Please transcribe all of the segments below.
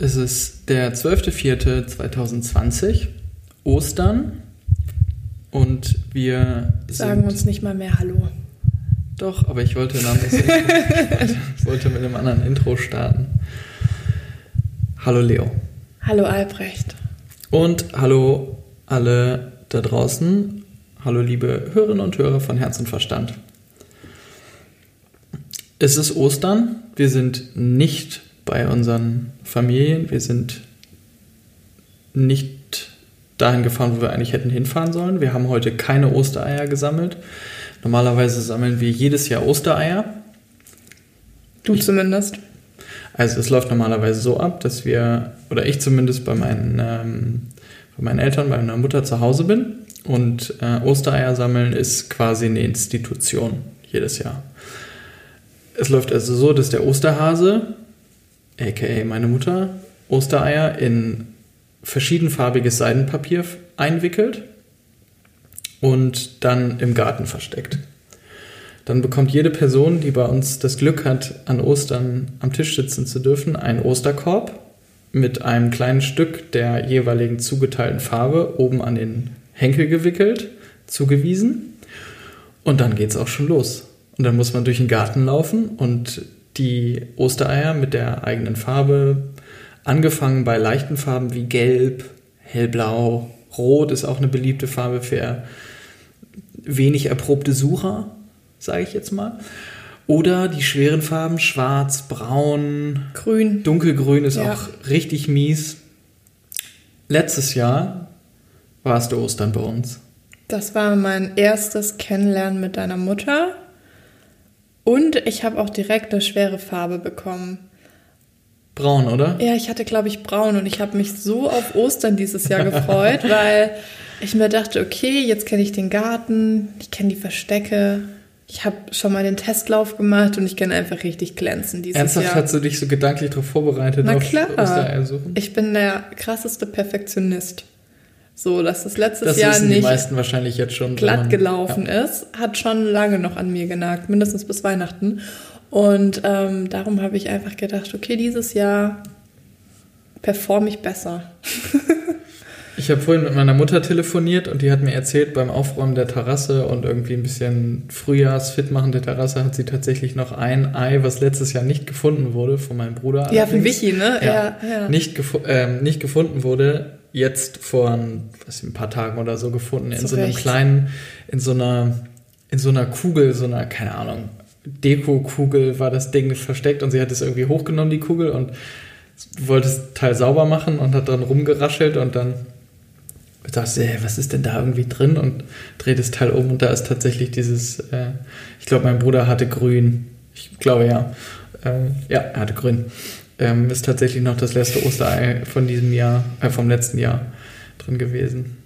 Es ist der 12.04.2020, Ostern. Und wir sagen uns nicht mal mehr Hallo. Doch, aber ich wollte, ich wollte mit einem anderen Intro starten. Hallo Leo. Hallo Albrecht. Und hallo alle da draußen. Hallo liebe Hörerinnen und Hörer von Herz und Verstand. Es ist Ostern. Wir sind nicht bei unseren Familien. Wir sind nicht dahin gefahren, wo wir eigentlich hätten hinfahren sollen. Wir haben heute keine Ostereier gesammelt. Normalerweise sammeln wir jedes Jahr Ostereier. Du ich, zumindest. Also es läuft normalerweise so ab, dass wir, oder ich zumindest bei meinen, ähm, bei meinen Eltern, bei meiner Mutter zu Hause bin. Und äh, Ostereier sammeln ist quasi eine Institution jedes Jahr. Es läuft also so, dass der Osterhase, aka meine Mutter, Ostereier in verschiedenfarbiges Seidenpapier einwickelt und dann im Garten versteckt. Dann bekommt jede Person, die bei uns das Glück hat, an Ostern am Tisch sitzen zu dürfen, einen Osterkorb mit einem kleinen Stück der jeweiligen zugeteilten Farbe oben an den Henkel gewickelt, zugewiesen. Und dann geht es auch schon los. Und dann muss man durch den Garten laufen und die Ostereier mit der eigenen Farbe, angefangen bei leichten Farben wie Gelb, Hellblau, Rot ist auch eine beliebte Farbe für wenig erprobte Sucher, sage ich jetzt mal. Oder die schweren Farben Schwarz, Braun, Grün. Dunkelgrün ist ja. auch richtig mies. Letztes Jahr warst du Ostern bei uns. Das war mein erstes Kennenlernen mit deiner Mutter. Und ich habe auch direkt eine schwere Farbe bekommen. Braun, oder? Ja, ich hatte, glaube ich, braun und ich habe mich so auf Ostern dieses Jahr gefreut, weil ich mir dachte, okay, jetzt kenne ich den Garten, ich kenne die Verstecke, ich habe schon mal den Testlauf gemacht und ich kann einfach richtig glänzen dieses Ernsthaft Jahr. hast du dich so gedanklich darauf vorbereitet Na klar. Ich bin der krasseste Perfektionist. So, dass das letztes das Jahr nicht die meisten wahrscheinlich jetzt schon. glatt man, gelaufen ja. ist, hat schon lange noch an mir genagt, mindestens bis Weihnachten. Und ähm, darum habe ich einfach gedacht, okay, dieses Jahr performe ich besser. ich habe vorhin mit meiner Mutter telefoniert und die hat mir erzählt, beim Aufräumen der Terrasse und irgendwie ein bisschen Frühjahrsfitmachen der Terrasse hat sie tatsächlich noch ein Ei, was letztes Jahr nicht gefunden wurde von meinem Bruder. Ja, von Vichi, ne? Ja, ja, ja. Nicht, gefu ähm, nicht gefunden wurde, jetzt vor ein, was, ein paar Tagen oder so gefunden, in Zu so einem kleinen, in so einer, in so einer Kugel, so einer, keine Ahnung, Deko-Kugel war das Ding versteckt und sie hat es irgendwie hochgenommen, die Kugel, und wollte das Teil sauber machen und hat dann rumgeraschelt und dann dachte sie, hey, was ist denn da irgendwie drin? Und dreht das Teil um und da ist tatsächlich dieses, äh, ich glaube, mein Bruder hatte grün. Ich glaube ja. Ähm, ja, er hatte grün. Ähm, ist tatsächlich noch das letzte Osterei von diesem Jahr, äh, vom letzten Jahr drin gewesen.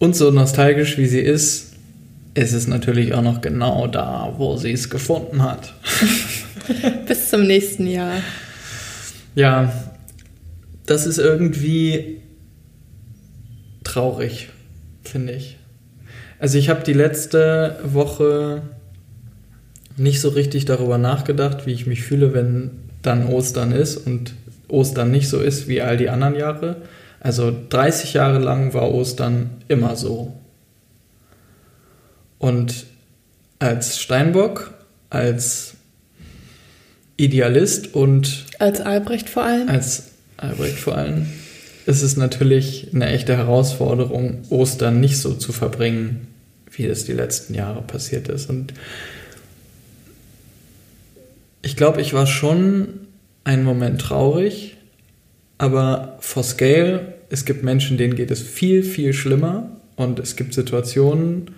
Und so nostalgisch wie sie ist, ist es natürlich auch noch genau da, wo sie es gefunden hat. Bis zum nächsten Jahr. Ja, das ist irgendwie traurig, finde ich. Also ich habe die letzte Woche nicht so richtig darüber nachgedacht, wie ich mich fühle, wenn dann Ostern ist und Ostern nicht so ist wie all die anderen Jahre. Also 30 Jahre lang war Ostern immer so. Und als Steinbock, als Idealist und Als Albrecht vor allem. als Albrecht vor allem, ist es natürlich eine echte Herausforderung, Ostern nicht so zu verbringen, wie es die letzten Jahre passiert ist. Und ich glaube, ich war schon einen Moment traurig, aber for scale, es gibt Menschen, denen geht es viel, viel schlimmer und es gibt Situationen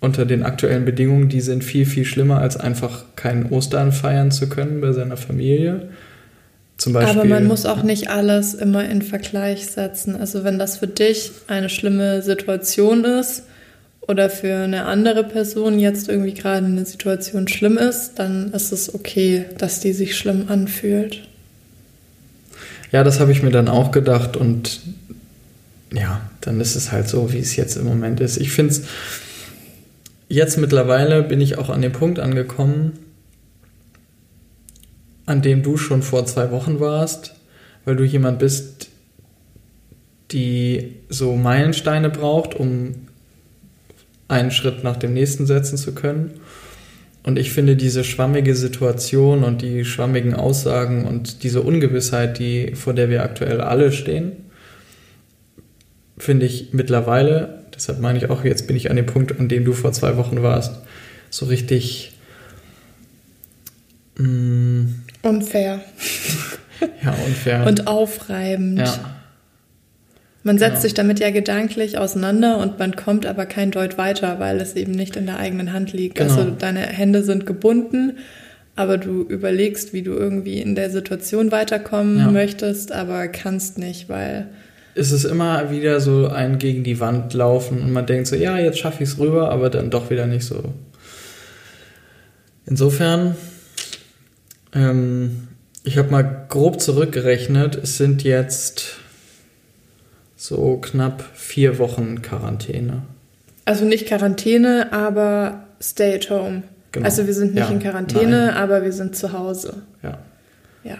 unter den aktuellen Bedingungen, die sind viel, viel schlimmer, als einfach keinen Ostern feiern zu können bei seiner Familie. Zum Beispiel, Aber man muss auch nicht alles immer in Vergleich setzen. Also wenn das für dich eine schlimme Situation ist oder für eine andere Person jetzt irgendwie gerade eine Situation schlimm ist, dann ist es okay, dass die sich schlimm anfühlt. Ja, das habe ich mir dann auch gedacht und ja, dann ist es halt so, wie es jetzt im Moment ist. Ich finde es, jetzt mittlerweile bin ich auch an dem Punkt angekommen, an dem du schon vor zwei Wochen warst, weil du jemand bist, die so Meilensteine braucht, um einen Schritt nach dem nächsten setzen zu können. Und ich finde diese schwammige Situation und die schwammigen Aussagen und diese Ungewissheit, die, vor der wir aktuell alle stehen, finde ich mittlerweile, deshalb meine ich auch, jetzt bin ich an dem Punkt, an dem du vor zwei Wochen warst, so richtig mh, mm, unfair. ja, unfair. Und aufreibend. Ja. Man setzt genau. sich damit ja gedanklich auseinander und man kommt aber kein Deut weiter, weil es eben nicht in der eigenen Hand liegt. Genau. Also deine Hände sind gebunden, aber du überlegst, wie du irgendwie in der Situation weiterkommen ja. möchtest, aber kannst nicht, weil es ist immer wieder so ein gegen die Wand laufen und man denkt so, ja, jetzt schaffe ich es rüber, aber dann doch wieder nicht so. Insofern, ähm, ich habe mal grob zurückgerechnet, es sind jetzt so knapp vier Wochen Quarantäne. Also nicht Quarantäne, aber Stay at Home. Genau. Also wir sind nicht ja, in Quarantäne, nein. aber wir sind zu Hause. Ja. Ja.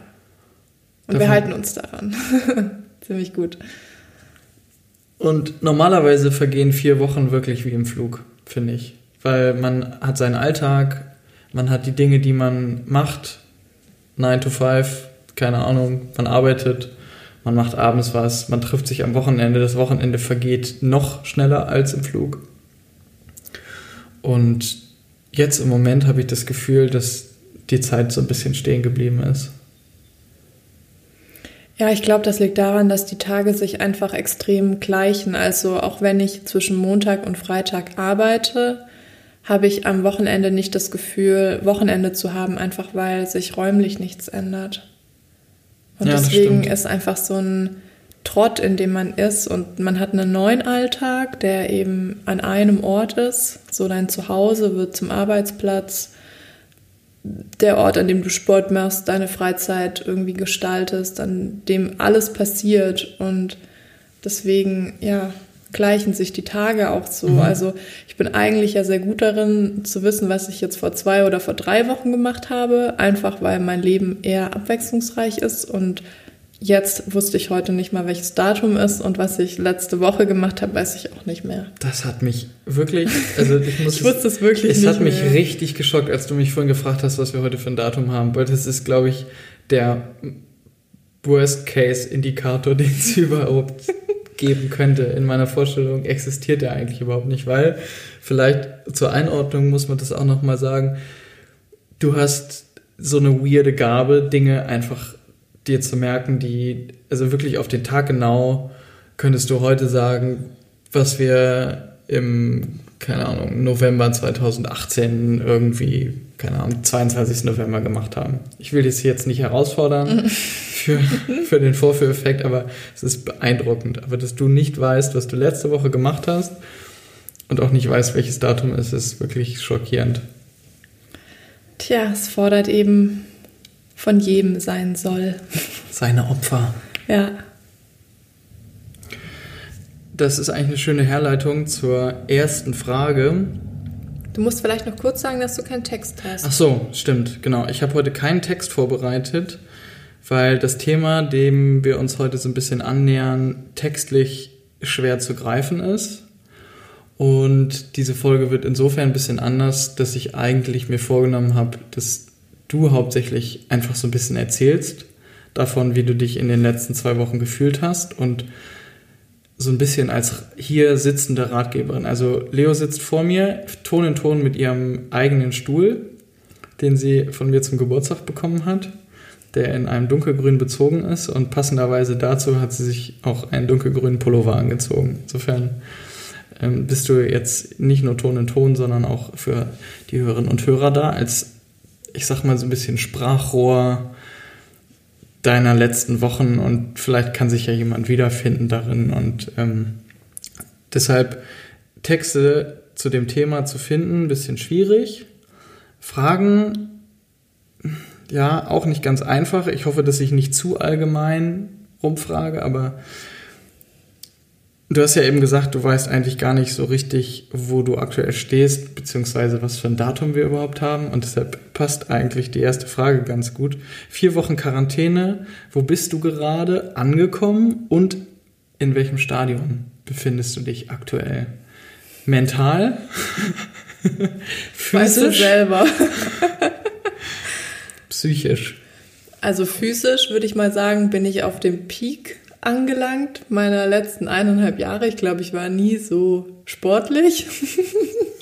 Und Davon wir halten uns daran. Ziemlich gut. Und normalerweise vergehen vier Wochen wirklich wie im Flug, finde ich. Weil man hat seinen Alltag, man hat die Dinge, die man macht, 9 to 5, keine Ahnung, man arbeitet, man macht abends was, man trifft sich am Wochenende, das Wochenende vergeht noch schneller als im Flug. Und jetzt im Moment habe ich das Gefühl, dass die Zeit so ein bisschen stehen geblieben ist. Ja, ich glaube, das liegt daran, dass die Tage sich einfach extrem gleichen. Also auch wenn ich zwischen Montag und Freitag arbeite, habe ich am Wochenende nicht das Gefühl, Wochenende zu haben, einfach weil sich räumlich nichts ändert. Und ja, deswegen ist einfach so ein Trott, in dem man ist. Und man hat einen neuen Alltag, der eben an einem Ort ist. So dein Zuhause wird zum Arbeitsplatz, der Ort, an dem du Sport machst, deine Freizeit irgendwie gestaltest, an dem alles passiert. Und deswegen, ja, gleichen sich die Tage auch so. Mhm. Also ich bin eigentlich ja sehr gut darin zu wissen, was ich jetzt vor zwei oder vor drei Wochen gemacht habe, einfach weil mein Leben eher abwechslungsreich ist und Jetzt wusste ich heute nicht mal, welches Datum ist und was ich letzte Woche gemacht habe, weiß ich auch nicht mehr. Das hat mich wirklich, also ich muss. ich wusste es wirklich es nicht. Es hat mich mehr. richtig geschockt, als du mich vorhin gefragt hast, was wir heute für ein Datum haben, weil das ist, glaube ich, der Worst-Case-Indikator, den es überhaupt geben könnte. In meiner Vorstellung existiert er eigentlich überhaupt nicht, weil vielleicht zur Einordnung muss man das auch nochmal sagen. Du hast so eine weirde Gabe, Dinge einfach dir zu merken, die, also wirklich auf den Tag genau, könntest du heute sagen, was wir im, keine Ahnung, November 2018 irgendwie, keine Ahnung, 22. November gemacht haben. Ich will das jetzt nicht herausfordern für, für den Vorführeffekt, aber es ist beeindruckend. Aber dass du nicht weißt, was du letzte Woche gemacht hast und auch nicht weißt, welches Datum es ist, ist wirklich schockierend. Tja, es fordert eben von jedem sein soll. Seine Opfer. Ja. Das ist eigentlich eine schöne Herleitung zur ersten Frage. Du musst vielleicht noch kurz sagen, dass du keinen Text hast. Ach so, stimmt, genau. Ich habe heute keinen Text vorbereitet, weil das Thema, dem wir uns heute so ein bisschen annähern, textlich schwer zu greifen ist. Und diese Folge wird insofern ein bisschen anders, dass ich eigentlich mir vorgenommen habe, das du hauptsächlich einfach so ein bisschen erzählst davon, wie du dich in den letzten zwei Wochen gefühlt hast und so ein bisschen als hier sitzende Ratgeberin. Also Leo sitzt vor mir, Ton in Ton mit ihrem eigenen Stuhl, den sie von mir zum Geburtstag bekommen hat, der in einem dunkelgrün bezogen ist und passenderweise dazu hat sie sich auch einen dunkelgrünen Pullover angezogen. Insofern ähm, bist du jetzt nicht nur Ton in Ton, sondern auch für die Hörerinnen und Hörer da als ich sag mal, so ein bisschen Sprachrohr deiner letzten Wochen und vielleicht kann sich ja jemand wiederfinden darin und ähm, deshalb Texte zu dem Thema zu finden, ein bisschen schwierig. Fragen, ja, auch nicht ganz einfach. Ich hoffe, dass ich nicht zu allgemein rumfrage, aber Du hast ja eben gesagt, du weißt eigentlich gar nicht so richtig, wo du aktuell stehst, beziehungsweise was für ein Datum wir überhaupt haben. Und deshalb passt eigentlich die erste Frage ganz gut. Vier Wochen Quarantäne, wo bist du gerade angekommen und in welchem Stadion befindest du dich aktuell? Mental? Physisch? Weißt du selber. Psychisch. Also physisch würde ich mal sagen, bin ich auf dem Peak angelangt meiner letzten eineinhalb Jahre. Ich glaube, ich war nie so sportlich.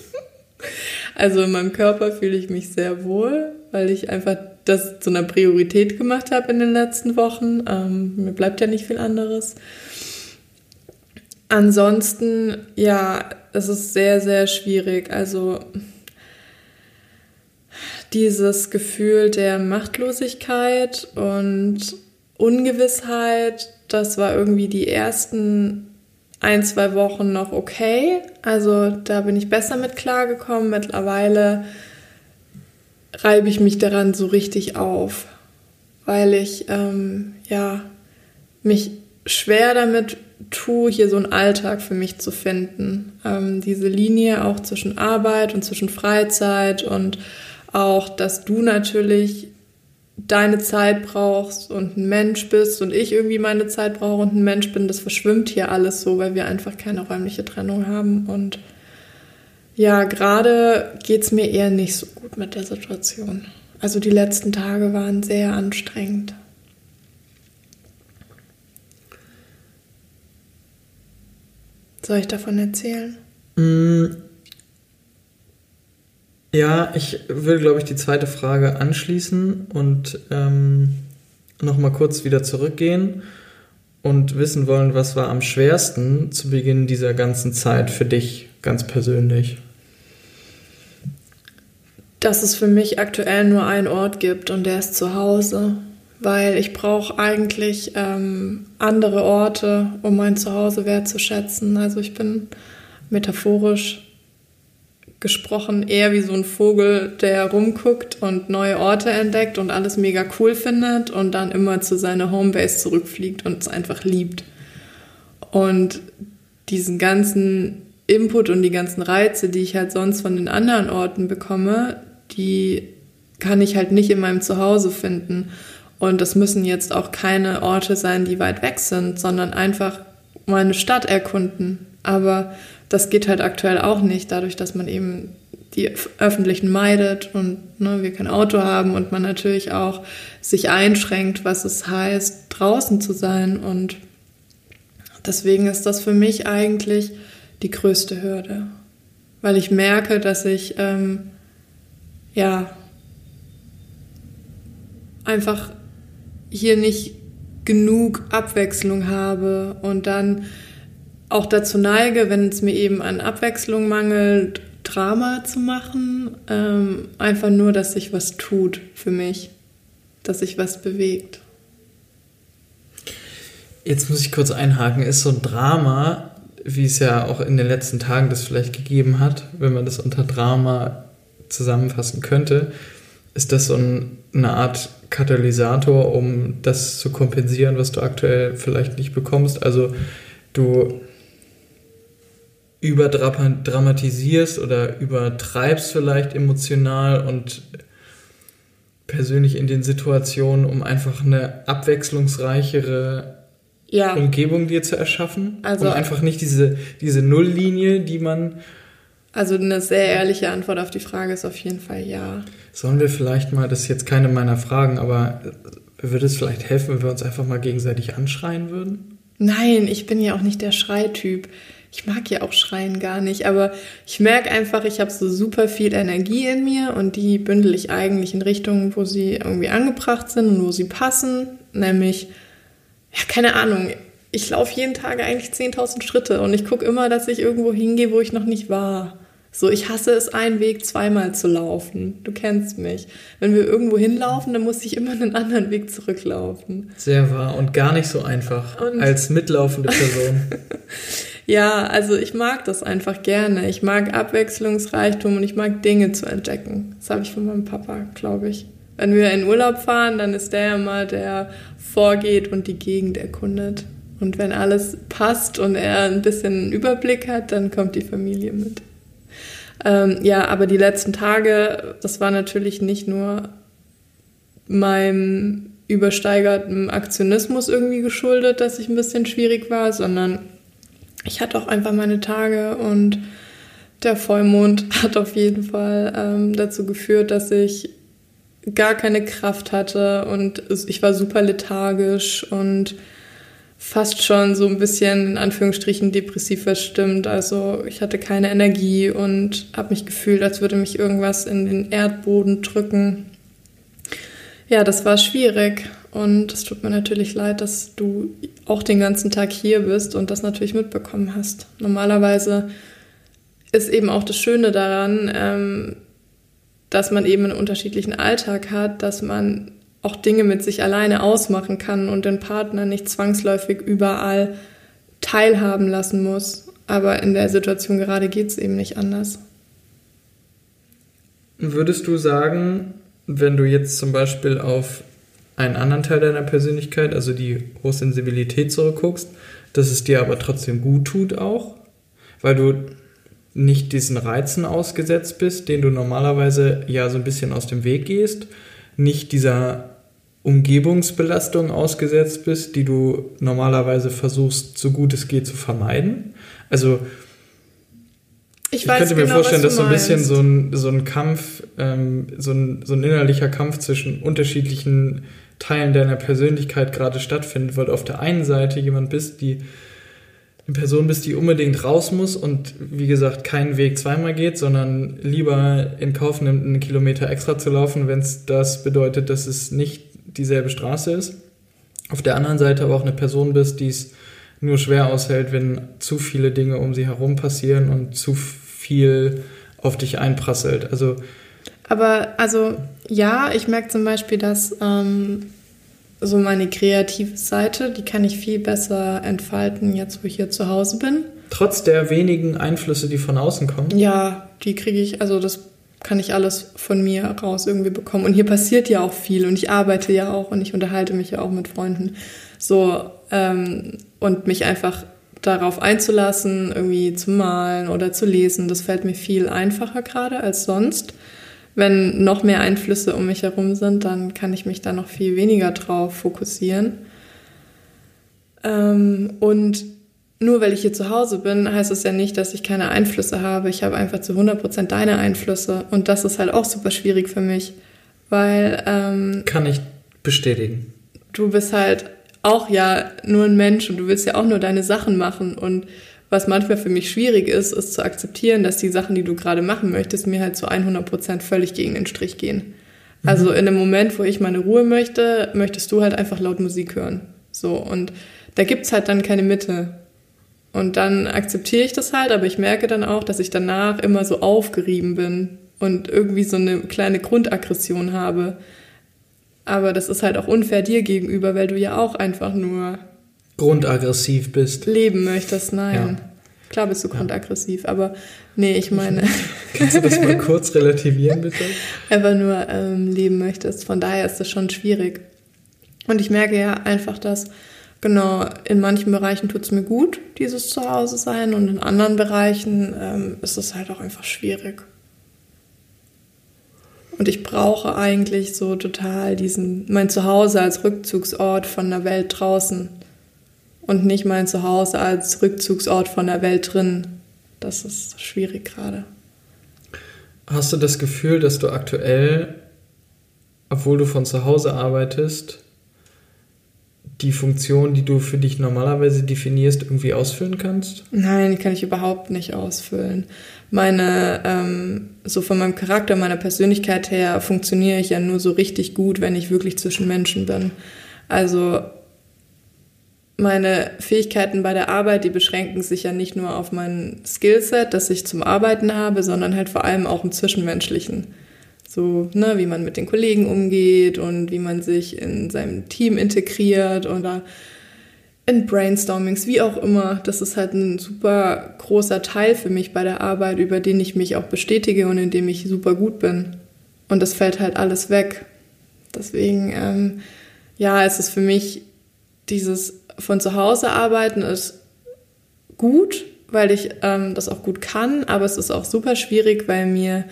also in meinem Körper fühle ich mich sehr wohl, weil ich einfach das zu einer Priorität gemacht habe in den letzten Wochen. Ähm, mir bleibt ja nicht viel anderes. Ansonsten, ja, es ist sehr, sehr schwierig. Also dieses Gefühl der Machtlosigkeit und Ungewissheit, das war irgendwie die ersten ein, zwei Wochen noch okay. Also da bin ich besser mit klargekommen. Mittlerweile reibe ich mich daran so richtig auf, weil ich ähm, ja mich schwer damit tue, hier so einen Alltag für mich zu finden. Ähm, diese Linie auch zwischen Arbeit und zwischen Freizeit und auch, dass du natürlich deine Zeit brauchst und ein Mensch bist und ich irgendwie meine Zeit brauche und ein Mensch bin, das verschwimmt hier alles so, weil wir einfach keine räumliche Trennung haben. Und ja, gerade geht es mir eher nicht so gut mit der Situation. Also die letzten Tage waren sehr anstrengend. Soll ich davon erzählen? Mm, ja, ich will, glaube ich, die zweite Frage anschließen und ähm, nochmal kurz wieder zurückgehen und wissen wollen, was war am schwersten zu Beginn dieser ganzen Zeit für dich ganz persönlich? Dass es für mich aktuell nur einen Ort gibt und der ist zu Hause, weil ich brauche eigentlich ähm, andere Orte, um mein Zuhause wertzuschätzen. Also ich bin metaphorisch gesprochen eher wie so ein Vogel, der rumguckt und neue Orte entdeckt und alles mega cool findet und dann immer zu seiner Homebase zurückfliegt und es einfach liebt. Und diesen ganzen Input und die ganzen Reize, die ich halt sonst von den anderen Orten bekomme, die kann ich halt nicht in meinem Zuhause finden. Und das müssen jetzt auch keine Orte sein, die weit weg sind, sondern einfach meine Stadt erkunden. Aber das geht halt aktuell auch nicht, dadurch, dass man eben die öffentlichen meidet und ne, wir kein Auto haben und man natürlich auch sich einschränkt, was es heißt, draußen zu sein. Und deswegen ist das für mich eigentlich die größte Hürde, weil ich merke, dass ich ähm, ja einfach hier nicht genug Abwechslung habe und dann auch dazu neige, wenn es mir eben an Abwechslung mangelt, Drama zu machen. Ähm, einfach nur, dass sich was tut für mich, dass sich was bewegt. Jetzt muss ich kurz einhaken. Ist so ein Drama, wie es ja auch in den letzten Tagen das vielleicht gegeben hat, wenn man das unter Drama zusammenfassen könnte, ist das so ein, eine Art Katalysator, um das zu kompensieren, was du aktuell vielleicht nicht bekommst? Also du überdramatisierst oder übertreibst vielleicht emotional und persönlich in den Situationen, um einfach eine abwechslungsreichere ja. Umgebung dir zu erschaffen. Also um einfach nicht diese, diese Nulllinie, die man. Also eine sehr ehrliche Antwort auf die Frage ist auf jeden Fall ja. Sollen wir vielleicht mal, das ist jetzt keine meiner Fragen, aber würde es vielleicht helfen, wenn wir uns einfach mal gegenseitig anschreien würden? Nein, ich bin ja auch nicht der Schreityp ich mag ja auch Schreien gar nicht, aber ich merke einfach, ich habe so super viel Energie in mir und die bündel ich eigentlich in Richtungen, wo sie irgendwie angebracht sind und wo sie passen. Nämlich, ja, keine Ahnung, ich laufe jeden Tag eigentlich 10.000 Schritte und ich gucke immer, dass ich irgendwo hingehe, wo ich noch nicht war. So, ich hasse es, einen Weg zweimal zu laufen. Du kennst mich. Wenn wir irgendwo hinlaufen, dann muss ich immer einen anderen Weg zurücklaufen. Sehr wahr und gar nicht so einfach und als mitlaufende Person. Ja, also ich mag das einfach gerne. Ich mag Abwechslungsreichtum und ich mag Dinge zu entdecken. Das habe ich von meinem Papa, glaube ich. Wenn wir in Urlaub fahren, dann ist der immer der vorgeht und die Gegend erkundet. Und wenn alles passt und er ein bisschen einen Überblick hat, dann kommt die Familie mit. Ähm, ja, aber die letzten Tage, das war natürlich nicht nur meinem übersteigerten Aktionismus irgendwie geschuldet, dass ich ein bisschen schwierig war, sondern ich hatte auch einfach meine Tage und der Vollmond hat auf jeden Fall ähm, dazu geführt, dass ich gar keine Kraft hatte und ich war super lethargisch und fast schon so ein bisschen in Anführungsstrichen depressiv verstimmt. Also ich hatte keine Energie und habe mich gefühlt, als würde mich irgendwas in den Erdboden drücken. Ja, das war schwierig und es tut mir natürlich leid, dass du auch den ganzen Tag hier bist und das natürlich mitbekommen hast. Normalerweise ist eben auch das Schöne daran, ähm, dass man eben einen unterschiedlichen Alltag hat, dass man auch Dinge mit sich alleine ausmachen kann und den Partner nicht zwangsläufig überall teilhaben lassen muss. Aber in der Situation gerade geht es eben nicht anders. Würdest du sagen, wenn du jetzt zum Beispiel auf einen anderen Teil deiner Persönlichkeit, also die Hochsensibilität zurückguckst, dass es dir aber trotzdem gut tut auch, weil du nicht diesen Reizen ausgesetzt bist, den du normalerweise ja so ein bisschen aus dem Weg gehst, nicht dieser Umgebungsbelastung ausgesetzt bist, die du normalerweise versuchst, so gut es geht, zu vermeiden. Also ich, ich könnte mir genau, vorstellen, dass so ein bisschen so ein, so ein Kampf, ähm, so, ein, so ein innerlicher Kampf zwischen unterschiedlichen Teilen deiner Persönlichkeit gerade stattfindet, weil du auf der einen Seite jemand bist, die eine Person bist, die unbedingt raus muss und wie gesagt keinen Weg zweimal geht, sondern lieber in Kauf nimmt, einen Kilometer extra zu laufen, wenn es das bedeutet, dass es nicht dieselbe Straße ist. Auf der anderen Seite aber auch eine Person bist, die es nur schwer aushält, wenn zu viele Dinge um sie herum passieren und zu viel auf dich einprasselt. Also aber also ja, ich merke zum Beispiel, dass ähm, so meine kreative Seite, die kann ich viel besser entfalten, jetzt wo ich hier zu Hause bin. Trotz der wenigen Einflüsse, die von außen kommen? Ja, die kriege ich, also das kann ich alles von mir raus irgendwie bekommen. Und hier passiert ja auch viel und ich arbeite ja auch und ich unterhalte mich ja auch mit Freunden. So, ähm, und mich einfach darauf einzulassen, irgendwie zu malen oder zu lesen, das fällt mir viel einfacher gerade als sonst. Wenn noch mehr Einflüsse um mich herum sind, dann kann ich mich da noch viel weniger drauf fokussieren. Ähm, und nur weil ich hier zu Hause bin, heißt es ja nicht, dass ich keine Einflüsse habe. Ich habe einfach zu 100% deine Einflüsse. Und das ist halt auch super schwierig für mich, weil... Ähm, Kann ich bestätigen. Du bist halt auch ja nur ein Mensch und du willst ja auch nur deine Sachen machen. Und was manchmal für mich schwierig ist, ist zu akzeptieren, dass die Sachen, die du gerade machen möchtest, mir halt zu 100% völlig gegen den Strich gehen. Mhm. Also in einem Moment, wo ich meine Ruhe möchte, möchtest du halt einfach laut Musik hören. So, und da gibt's halt dann keine Mitte. Und dann akzeptiere ich das halt, aber ich merke dann auch, dass ich danach immer so aufgerieben bin und irgendwie so eine kleine Grundaggression habe. Aber das ist halt auch unfair dir gegenüber, weil du ja auch einfach nur grundaggressiv bist. Leben möchtest, nein. Ja. Klar bist du grundaggressiv, aber nee, ich meine. Kannst du das mal kurz relativieren, bitte? Einfach nur ähm, leben möchtest. Von daher ist das schon schwierig. Und ich merke ja einfach, dass Genau, in manchen Bereichen tut es mir gut, dieses Zuhause sein, und in anderen Bereichen ähm, ist es halt auch einfach schwierig. Und ich brauche eigentlich so total diesen, mein Zuhause als Rückzugsort von der Welt draußen und nicht mein Zuhause als Rückzugsort von der Welt drin. Das ist schwierig gerade. Hast du das Gefühl, dass du aktuell, obwohl du von zu Hause arbeitest, die Funktion, die du für dich normalerweise definierst, irgendwie ausfüllen kannst? Nein, die kann ich überhaupt nicht ausfüllen. Meine, ähm, so von meinem Charakter, meiner Persönlichkeit her, funktioniere ich ja nur so richtig gut, wenn ich wirklich zwischen Menschen bin. Also meine Fähigkeiten bei der Arbeit, die beschränken sich ja nicht nur auf mein Skillset, das ich zum Arbeiten habe, sondern halt vor allem auch im Zwischenmenschlichen. So, ne, wie man mit den Kollegen umgeht und wie man sich in seinem Team integriert oder in Brainstormings, wie auch immer. Das ist halt ein super großer Teil für mich bei der Arbeit, über den ich mich auch bestätige und in dem ich super gut bin. Und das fällt halt alles weg. Deswegen, ähm, ja, es ist für mich dieses von zu Hause arbeiten ist gut, weil ich ähm, das auch gut kann, aber es ist auch super schwierig, weil mir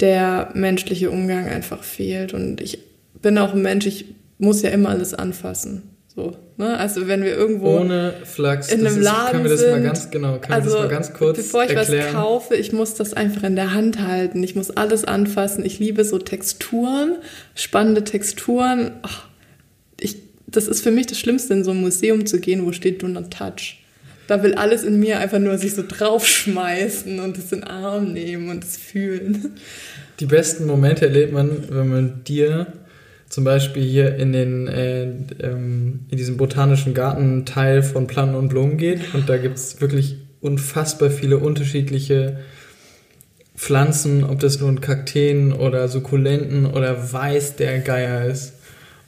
der menschliche Umgang einfach fehlt. Und ich bin auch ein Mensch, ich muss ja immer alles anfassen. So, ne? Also wenn wir irgendwo Ohne Flachs, in einem ist, Laden können wir das sind, mal ganz genau, können also wir das mal ganz kurz bevor ich erklären. was kaufe, ich muss das einfach in der Hand halten. Ich muss alles anfassen. Ich liebe so Texturen, spannende Texturen. Ach, das ist für mich das Schlimmste, in so ein Museum zu gehen, wo steht Do Not Touch. Da will alles in mir einfach nur sich so draufschmeißen und es in den Arm nehmen und es fühlen. Die besten Momente erlebt man, wenn man dir zum Beispiel hier in den äh, ähm, in diesem botanischen Gartenteil von Planten und Blumen geht und da gibt es wirklich unfassbar viele unterschiedliche Pflanzen, ob das nun Kakteen oder Sukkulenten oder Weiß der Geier ist.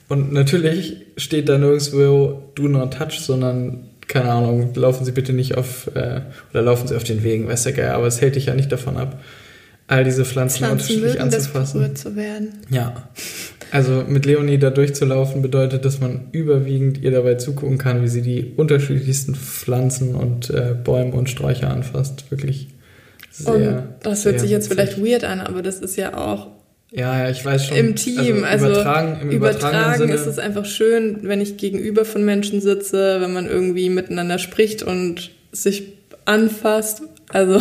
Und natürlich steht da nirgendwo Do not touch, sondern keine Ahnung, laufen Sie bitte nicht auf äh, oder laufen Sie auf den Wegen, weiß der Geier, aber es hält dich ja nicht davon ab, all diese Pflanzen, Pflanzen unterschiedlich mögen das anzufassen. berührt zu werden. Ja. Also mit Leonie da durchzulaufen bedeutet, dass man überwiegend ihr dabei zugucken kann, wie sie die unterschiedlichsten Pflanzen und äh, Bäume und Sträucher anfasst. Wirklich sehr. Und das hört sehr sich jetzt witzig. vielleicht weird an, aber das ist ja auch Ja, ja, ich weiß schon. im Team. Also, übertragen, im übertragen Sinne. ist es einfach schön, wenn ich gegenüber von Menschen sitze, wenn man irgendwie miteinander spricht und sich anfasst. Also,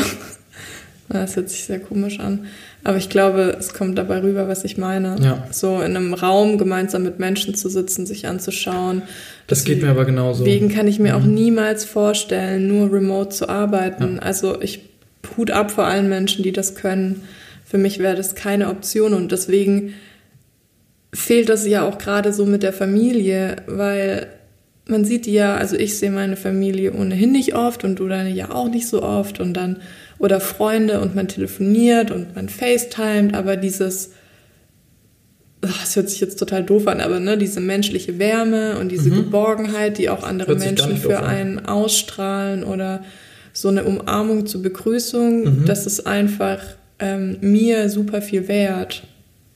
das hört sich sehr komisch an. Aber ich glaube, es kommt dabei rüber, was ich meine. Ja. So in einem Raum gemeinsam mit Menschen zu sitzen, sich anzuschauen. Das geht mir aber genauso. Deswegen kann ich mir auch Mhm. niemals vorstellen, nur remote zu arbeiten. Ja. Also ich Hut ab vor allen Menschen, die das können. Für mich wäre das keine Option und deswegen fehlt das ja auch gerade so mit der Familie, weil man sieht die ja, also ich sehe meine Familie ohnehin nicht oft und du deine ja auch nicht so oft und dann oder Freunde und man telefoniert und man FaceTimet, aber dieses das hört sich jetzt total doof an, aber ne, diese menschliche Wärme und diese Mhm. Geborgenheit, die auch andere Menschen für an. einen ausstrahlen oder so eine Umarmung zur Begrüßung, Mhm. das ist einfach ähm, mir super viel wert.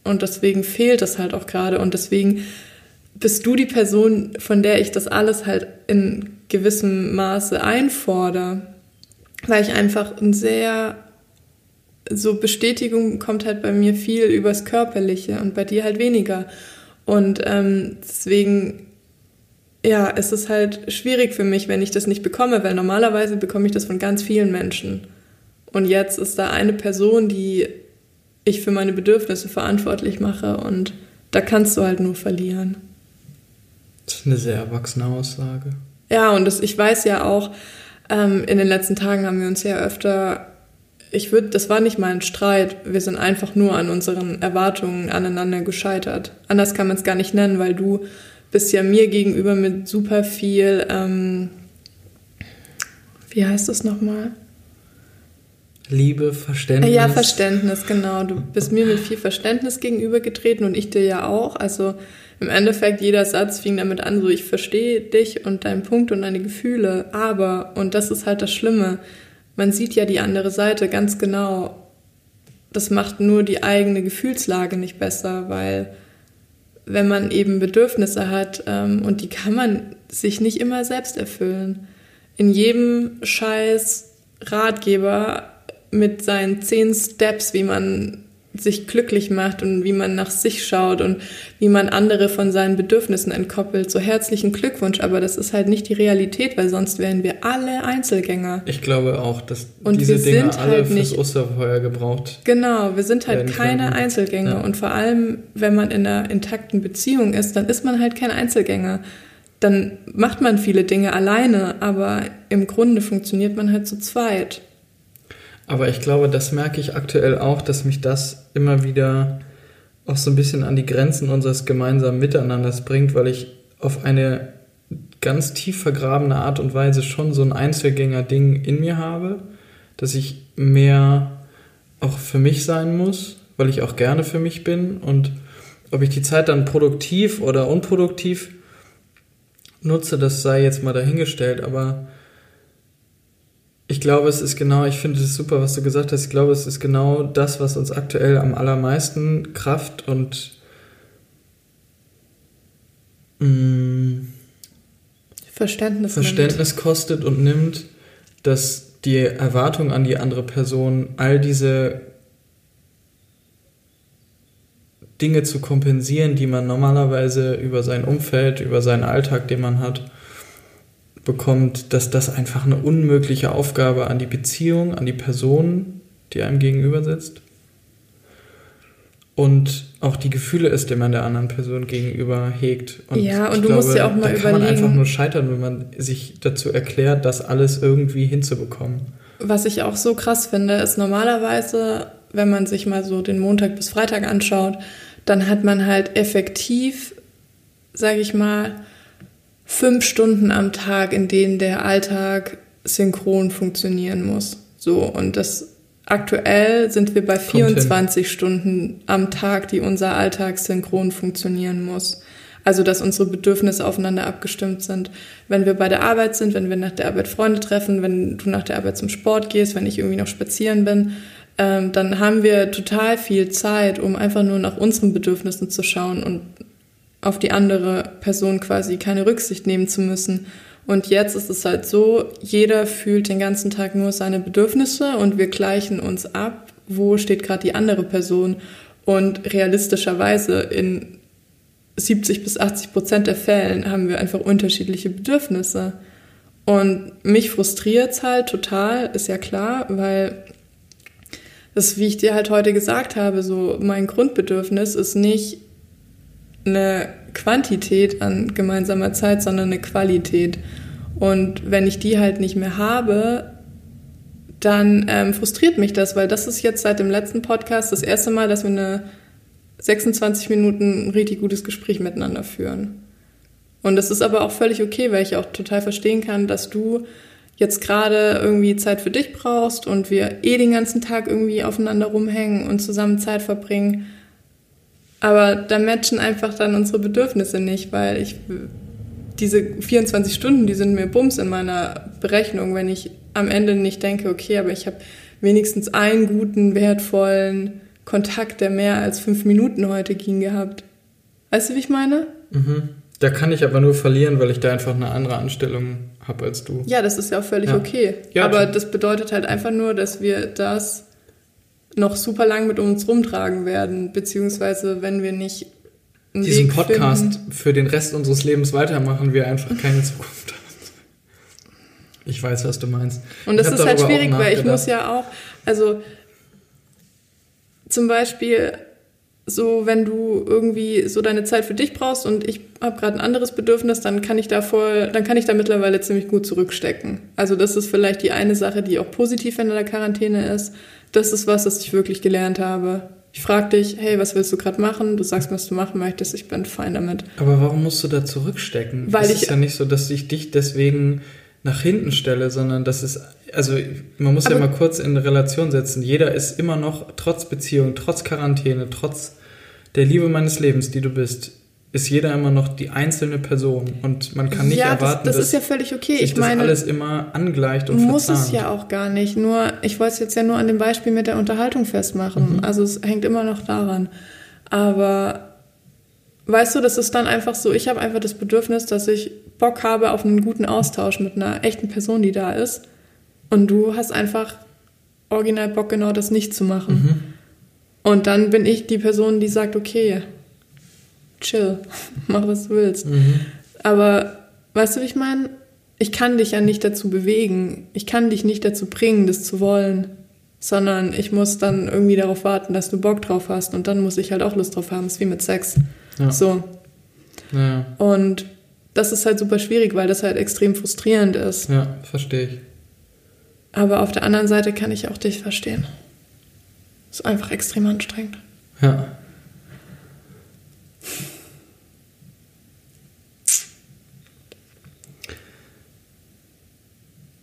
Und deswegen fehlt es halt auch gerade. Und deswegen bist du die Person, von der ich das alles halt in gewissem Maße einfordere. Weil ich einfach ein sehr, so Bestätigung kommt halt bei mir viel übers Körperliche und bei dir halt weniger. Und ähm, deswegen, ja, es ist halt schwierig für mich, wenn ich das nicht bekomme, weil normalerweise bekomme ich das von ganz vielen Menschen. Und jetzt ist da eine Person, die ich für meine Bedürfnisse verantwortlich mache und da kannst du halt nur verlieren. Das ist eine sehr erwachsene Aussage. Ja, und das, ich weiß ja auch, ähm, in den letzten Tagen haben wir uns ja öfter, ich würde, das war nicht mal ein Streit, wir sind einfach nur an unseren Erwartungen aneinander gescheitert. Anders kann man es gar nicht nennen, weil du bist ja mir gegenüber mit super viel, ähm, wie heißt das nochmal? Liebe, Verständnis. Ja, Verständnis, genau. Du bist mir mit viel Verständnis gegenübergetreten und ich dir ja auch. Also im Endeffekt, jeder Satz fing damit an, so ich verstehe dich und deinen Punkt und deine Gefühle, aber, und das ist halt das Schlimme, man sieht ja die andere Seite ganz genau. Das macht nur die eigene Gefühlslage nicht besser, weil wenn man eben Bedürfnisse hat ähm, und die kann man sich nicht immer selbst erfüllen. In jedem Scheiß Ratgeber mit seinen zehn Steps, wie man sich glücklich macht und wie man nach sich schaut und wie man andere von seinen Bedürfnissen entkoppelt. So herzlichen Glückwunsch, aber das ist halt nicht die Realität, weil sonst wären wir alle Einzelgänger. Ich glaube auch, dass Und diese wir Dinge alle halt fürs nicht- Osterfeuer gebraucht. Genau, wir sind halt keine können. Einzelgänger. Ja. Und vor allem, wenn man in einer intakten Beziehung ist, dann ist man halt kein Einzelgänger. Dann macht man viele Dinge alleine, aber im Grunde funktioniert man halt zu zweit. Aber ich glaube, das merke ich aktuell auch, dass mich das immer wieder auch so ein bisschen an die Grenzen unseres gemeinsamen Miteinanders bringt, weil ich auf eine ganz tief vergrabene Art und Weise schon so ein Einzelgänger-Ding in mir habe, dass ich mehr auch für mich sein muss, weil ich auch gerne für mich bin. Und ob ich die Zeit dann produktiv oder unproduktiv nutze, das sei jetzt mal dahingestellt, aber ich glaube, es ist genau, ich finde es super, was du gesagt hast. Ich glaube, es ist genau das, was uns aktuell am allermeisten Kraft und mh, Verständnis, Verständnis nimmt. kostet und nimmt, dass die Erwartung an die andere Person, all diese Dinge zu kompensieren, die man normalerweise über sein Umfeld, über seinen Alltag, den man hat, bekommt, dass das einfach eine unmögliche Aufgabe an die Beziehung, an die Person, die einem gegenüber sitzt. Und auch die Gefühle ist, die man der anderen Person gegenüber hegt. Und ja, und du glaube, musst ja auch mal da überlegen. kann man einfach nur scheitern, wenn man sich dazu erklärt, das alles irgendwie hinzubekommen. Was ich auch so krass finde, ist normalerweise, wenn man sich mal so den Montag bis Freitag anschaut, dann hat man halt effektiv, sage ich mal, fünf Stunden am Tag, in denen der Alltag synchron funktionieren muss. So, und das aktuell sind wir bei 24 Stunden am Tag, die unser Alltag synchron funktionieren muss. Also, dass unsere Bedürfnisse aufeinander abgestimmt sind. Wenn wir bei der Arbeit sind, wenn wir nach der Arbeit Freunde treffen, wenn du nach der Arbeit zum Sport gehst, wenn ich irgendwie noch spazieren bin, ähm, dann haben wir total viel Zeit, um einfach nur nach unseren Bedürfnissen zu schauen und auf die andere Person quasi keine Rücksicht nehmen zu müssen. Und jetzt ist es halt so, jeder fühlt den ganzen Tag nur seine Bedürfnisse und wir gleichen uns ab, wo steht gerade die andere Person. Und realistischerweise in 70 bis 80 Prozent der Fällen haben wir einfach unterschiedliche Bedürfnisse. Und mich frustriert es halt total, ist ja klar, weil das, wie ich dir halt heute gesagt habe, so mein Grundbedürfnis ist nicht eine Quantität an gemeinsamer Zeit, sondern eine Qualität. Und wenn ich die halt nicht mehr habe, dann ähm, frustriert mich das, weil das ist jetzt seit dem letzten Podcast das erste Mal, dass wir eine 26 Minuten ein richtig gutes Gespräch miteinander führen. Und das ist aber auch völlig okay, weil ich auch total verstehen kann, dass du jetzt gerade irgendwie Zeit für dich brauchst und wir eh den ganzen Tag irgendwie aufeinander rumhängen und zusammen Zeit verbringen. Aber da matchen einfach dann unsere Bedürfnisse nicht, weil ich diese 24 Stunden, die sind mir Bums in meiner Berechnung, wenn ich am Ende nicht denke, okay, aber ich habe wenigstens einen guten, wertvollen Kontakt, der mehr als fünf Minuten heute ging, gehabt. Weißt du, wie ich meine? Mhm. Da kann ich aber nur verlieren, weil ich da einfach eine andere Anstellung habe als du. Ja, das ist ja auch völlig ja. okay. Ja, aber das bedeutet halt einfach nur, dass wir das noch super lang mit uns rumtragen werden, beziehungsweise wenn wir nicht diesen Weg Podcast finden. für den Rest unseres Lebens weitermachen, wir einfach keine Zukunft haben. Ich weiß, was du meinst. Und das ist halt schwierig, weil ich muss ja auch, also zum Beispiel so, wenn du irgendwie so deine Zeit für dich brauchst und ich habe gerade ein anderes Bedürfnis, dann kann ich da voll, dann kann ich da mittlerweile ziemlich gut zurückstecken. Also das ist vielleicht die eine Sache, die auch positiv in der Quarantäne ist. Das ist was, das ich wirklich gelernt habe. Ich frage dich, hey, was willst du gerade machen? Du sagst mir, was du machen möchtest. Ich bin fein damit. Aber warum musst du da zurückstecken? Weil es ich ist ja nicht so, dass ich dich deswegen nach hinten stelle, sondern das ist, also man muss ja mal kurz in Relation setzen. Jeder ist immer noch, trotz Beziehung, trotz Quarantäne, trotz der Liebe meines Lebens, die du bist, ist jeder immer noch die einzelne Person und man kann nicht ja, erwarten, das, das ist ja völlig okay. Sich ich meine, das alles immer angleicht und muss verzahnt. es ja auch gar nicht. Nur ich wollte es jetzt ja nur an dem Beispiel mit der Unterhaltung festmachen. Mhm. Also es hängt immer noch daran. Aber weißt du, das ist dann einfach so. Ich habe einfach das Bedürfnis, dass ich Bock habe auf einen guten Austausch mit einer echten Person, die da ist. Und du hast einfach original Bock, genau das nicht zu machen. Mhm. Und dann bin ich die Person, die sagt, okay, chill, mach was du willst. Mhm. Aber weißt du, wie ich meine? Ich kann dich ja nicht dazu bewegen. Ich kann dich nicht dazu bringen, das zu wollen. Sondern ich muss dann irgendwie darauf warten, dass du Bock drauf hast. Und dann muss ich halt auch Lust drauf haben. Das ist wie mit Sex. Ja. So. Ja. Und das ist halt super schwierig, weil das halt extrem frustrierend ist. Ja, verstehe ich. Aber auf der anderen Seite kann ich auch dich verstehen. Ist einfach extrem anstrengend. Ja.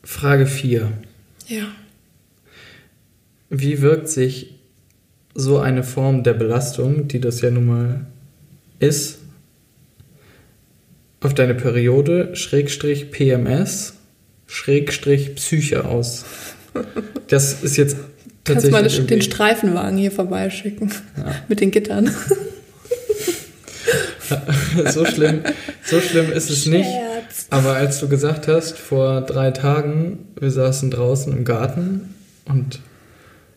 Frage 4. Ja. Wie wirkt sich so eine Form der Belastung, die das ja nun mal ist, auf deine Periode, Schrägstrich PMS, Schrägstrich Psyche aus? Das ist jetzt Kannst mal den Streifenwagen hier vorbeischicken. Ja. Mit den Gittern. so schlimm, so schlimm ist es nicht. Aber als du gesagt hast, vor drei Tagen, wir saßen draußen im Garten und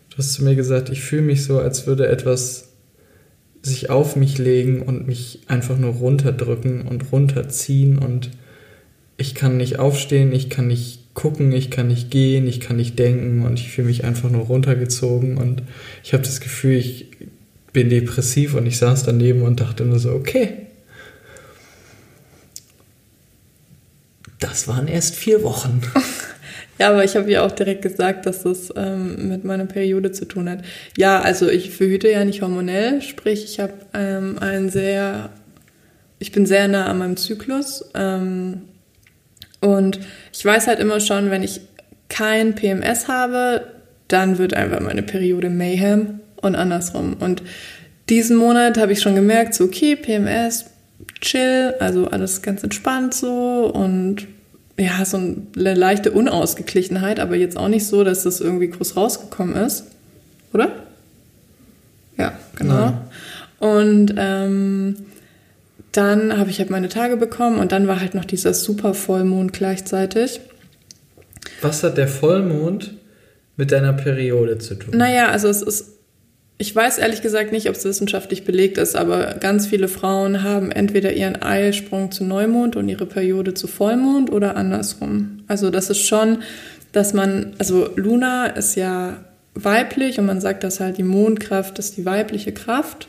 du hast zu mir gesagt, ich fühle mich so, als würde etwas sich auf mich legen und mich einfach nur runterdrücken und runterziehen und ich kann nicht aufstehen, ich kann nicht gucken, ich kann nicht gehen, ich kann nicht denken und ich fühle mich einfach nur runtergezogen und ich habe das Gefühl, ich bin depressiv und ich saß daneben und dachte nur so, okay. Das waren erst vier Wochen. Ja, aber ich habe ja auch direkt gesagt, dass das ähm, mit meiner Periode zu tun hat. Ja, also ich verhüte ja nicht hormonell, sprich ich habe ähm, einen sehr, ich bin sehr nah an meinem Zyklus ähm, und ich weiß halt immer schon, wenn ich kein PMS habe, dann wird einfach meine Periode Mayhem und andersrum. Und diesen Monat habe ich schon gemerkt, so okay, PMS, chill, also alles ganz entspannt so und ja, so eine leichte Unausgeglichenheit, aber jetzt auch nicht so, dass das irgendwie groß rausgekommen ist. Oder? Ja, genau. Nein. Und ähm, dann habe ich halt meine Tage bekommen und dann war halt noch dieser super Vollmond gleichzeitig. Was hat der Vollmond mit deiner Periode zu tun? Naja, also es ist ich weiß ehrlich gesagt nicht, ob es wissenschaftlich belegt ist, aber ganz viele Frauen haben entweder ihren Eisprung zu Neumond und ihre Periode zu Vollmond oder andersrum. Also das ist schon, dass man, also Luna ist ja weiblich und man sagt, dass halt die Mondkraft ist die weibliche Kraft.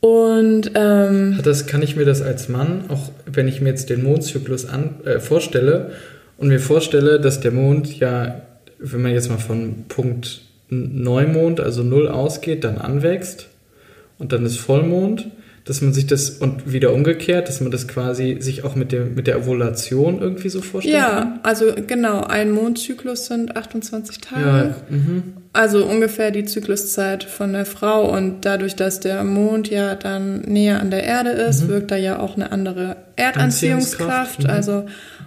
Und ähm, das kann ich mir das als Mann, auch wenn ich mir jetzt den Mondzyklus an, äh, vorstelle und mir vorstelle, dass der Mond ja, wenn man jetzt mal von Punkt Neumond, also Null ausgeht, dann anwächst und dann ist Vollmond, dass man sich das und wieder umgekehrt, dass man das quasi sich auch mit, dem, mit der Ovulation irgendwie so vorstellen ja, kann? Ja, also genau, ein Mondzyklus sind 28 Tage. Ja, mhm. Also ungefähr die Zykluszeit von der Frau und dadurch, dass der Mond ja dann näher an der Erde ist, mhm. wirkt da ja auch eine andere Erdanziehungskraft. Mhm. Also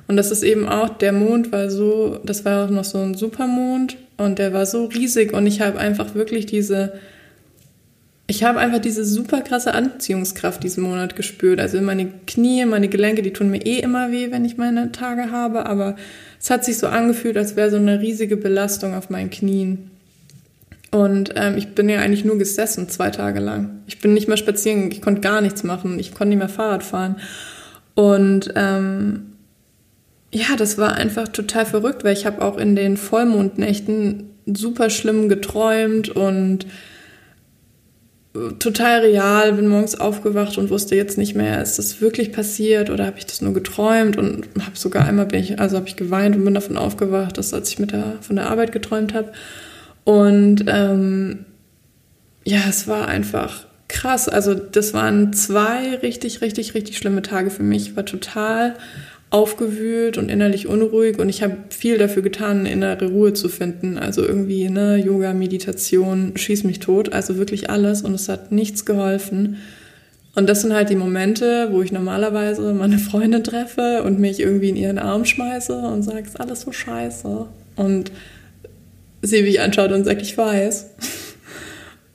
und das ist eben auch, der Mond war so, das war auch noch so ein Supermond und der war so riesig und ich habe einfach wirklich diese, ich habe einfach diese super krasse Anziehungskraft diesen Monat gespürt. Also meine Knie, meine Gelenke, die tun mir eh immer weh, wenn ich meine Tage habe, aber es hat sich so angefühlt, als wäre so eine riesige Belastung auf meinen Knien. Und ähm, ich bin ja eigentlich nur gesessen, zwei Tage lang. Ich bin nicht mehr spazieren, ich konnte gar nichts machen, ich konnte nicht mehr Fahrrad fahren. Und ähm, ja, das war einfach total verrückt, weil ich habe auch in den Vollmondnächten super schlimm geträumt und total real, bin morgens aufgewacht und wusste jetzt nicht mehr, ist das wirklich passiert oder habe ich das nur geträumt und habe sogar einmal bin ich, also habe ich geweint und bin davon aufgewacht, dass als ich mit der von der Arbeit geträumt habe und ähm, ja, es war einfach krass. Also das waren zwei richtig, richtig, richtig schlimme Tage für mich. Ich war total aufgewühlt und innerlich unruhig und ich habe viel dafür getan, innere Ruhe zu finden. Also irgendwie ne, Yoga, Meditation, schieß mich tot, also wirklich alles und es hat nichts geholfen. Und das sind halt die Momente, wo ich normalerweise meine Freundin treffe und mich irgendwie in ihren Arm schmeiße und sage, ist alles so scheiße. Und sie mich anschaut und sagt, ich weiß.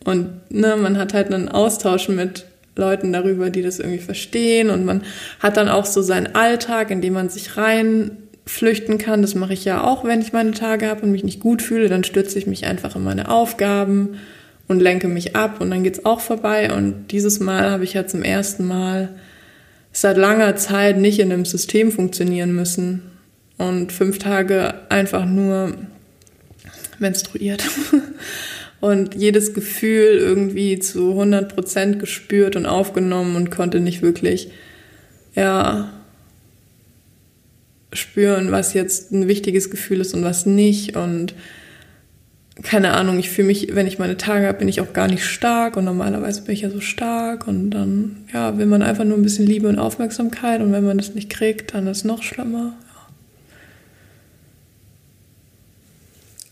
Und ne, man hat halt einen Austausch mit Leuten darüber, die das irgendwie verstehen. Und man hat dann auch so seinen Alltag, in dem man sich reinflüchten kann. Das mache ich ja auch, wenn ich meine Tage habe und mich nicht gut fühle. Dann stürze ich mich einfach in meine Aufgaben und lenke mich ab und dann geht es auch vorbei. Und dieses Mal habe ich ja zum ersten Mal seit langer Zeit nicht in einem System funktionieren müssen und fünf Tage einfach nur menstruiert. und jedes Gefühl irgendwie zu 100 Prozent gespürt und aufgenommen und konnte nicht wirklich, ja, spüren, was jetzt ein wichtiges Gefühl ist und was nicht und keine Ahnung, ich fühle mich, wenn ich meine Tage habe, bin ich auch gar nicht stark und normalerweise bin ich ja so stark und dann, ja, will man einfach nur ein bisschen Liebe und Aufmerksamkeit und wenn man das nicht kriegt, dann ist es noch schlimmer.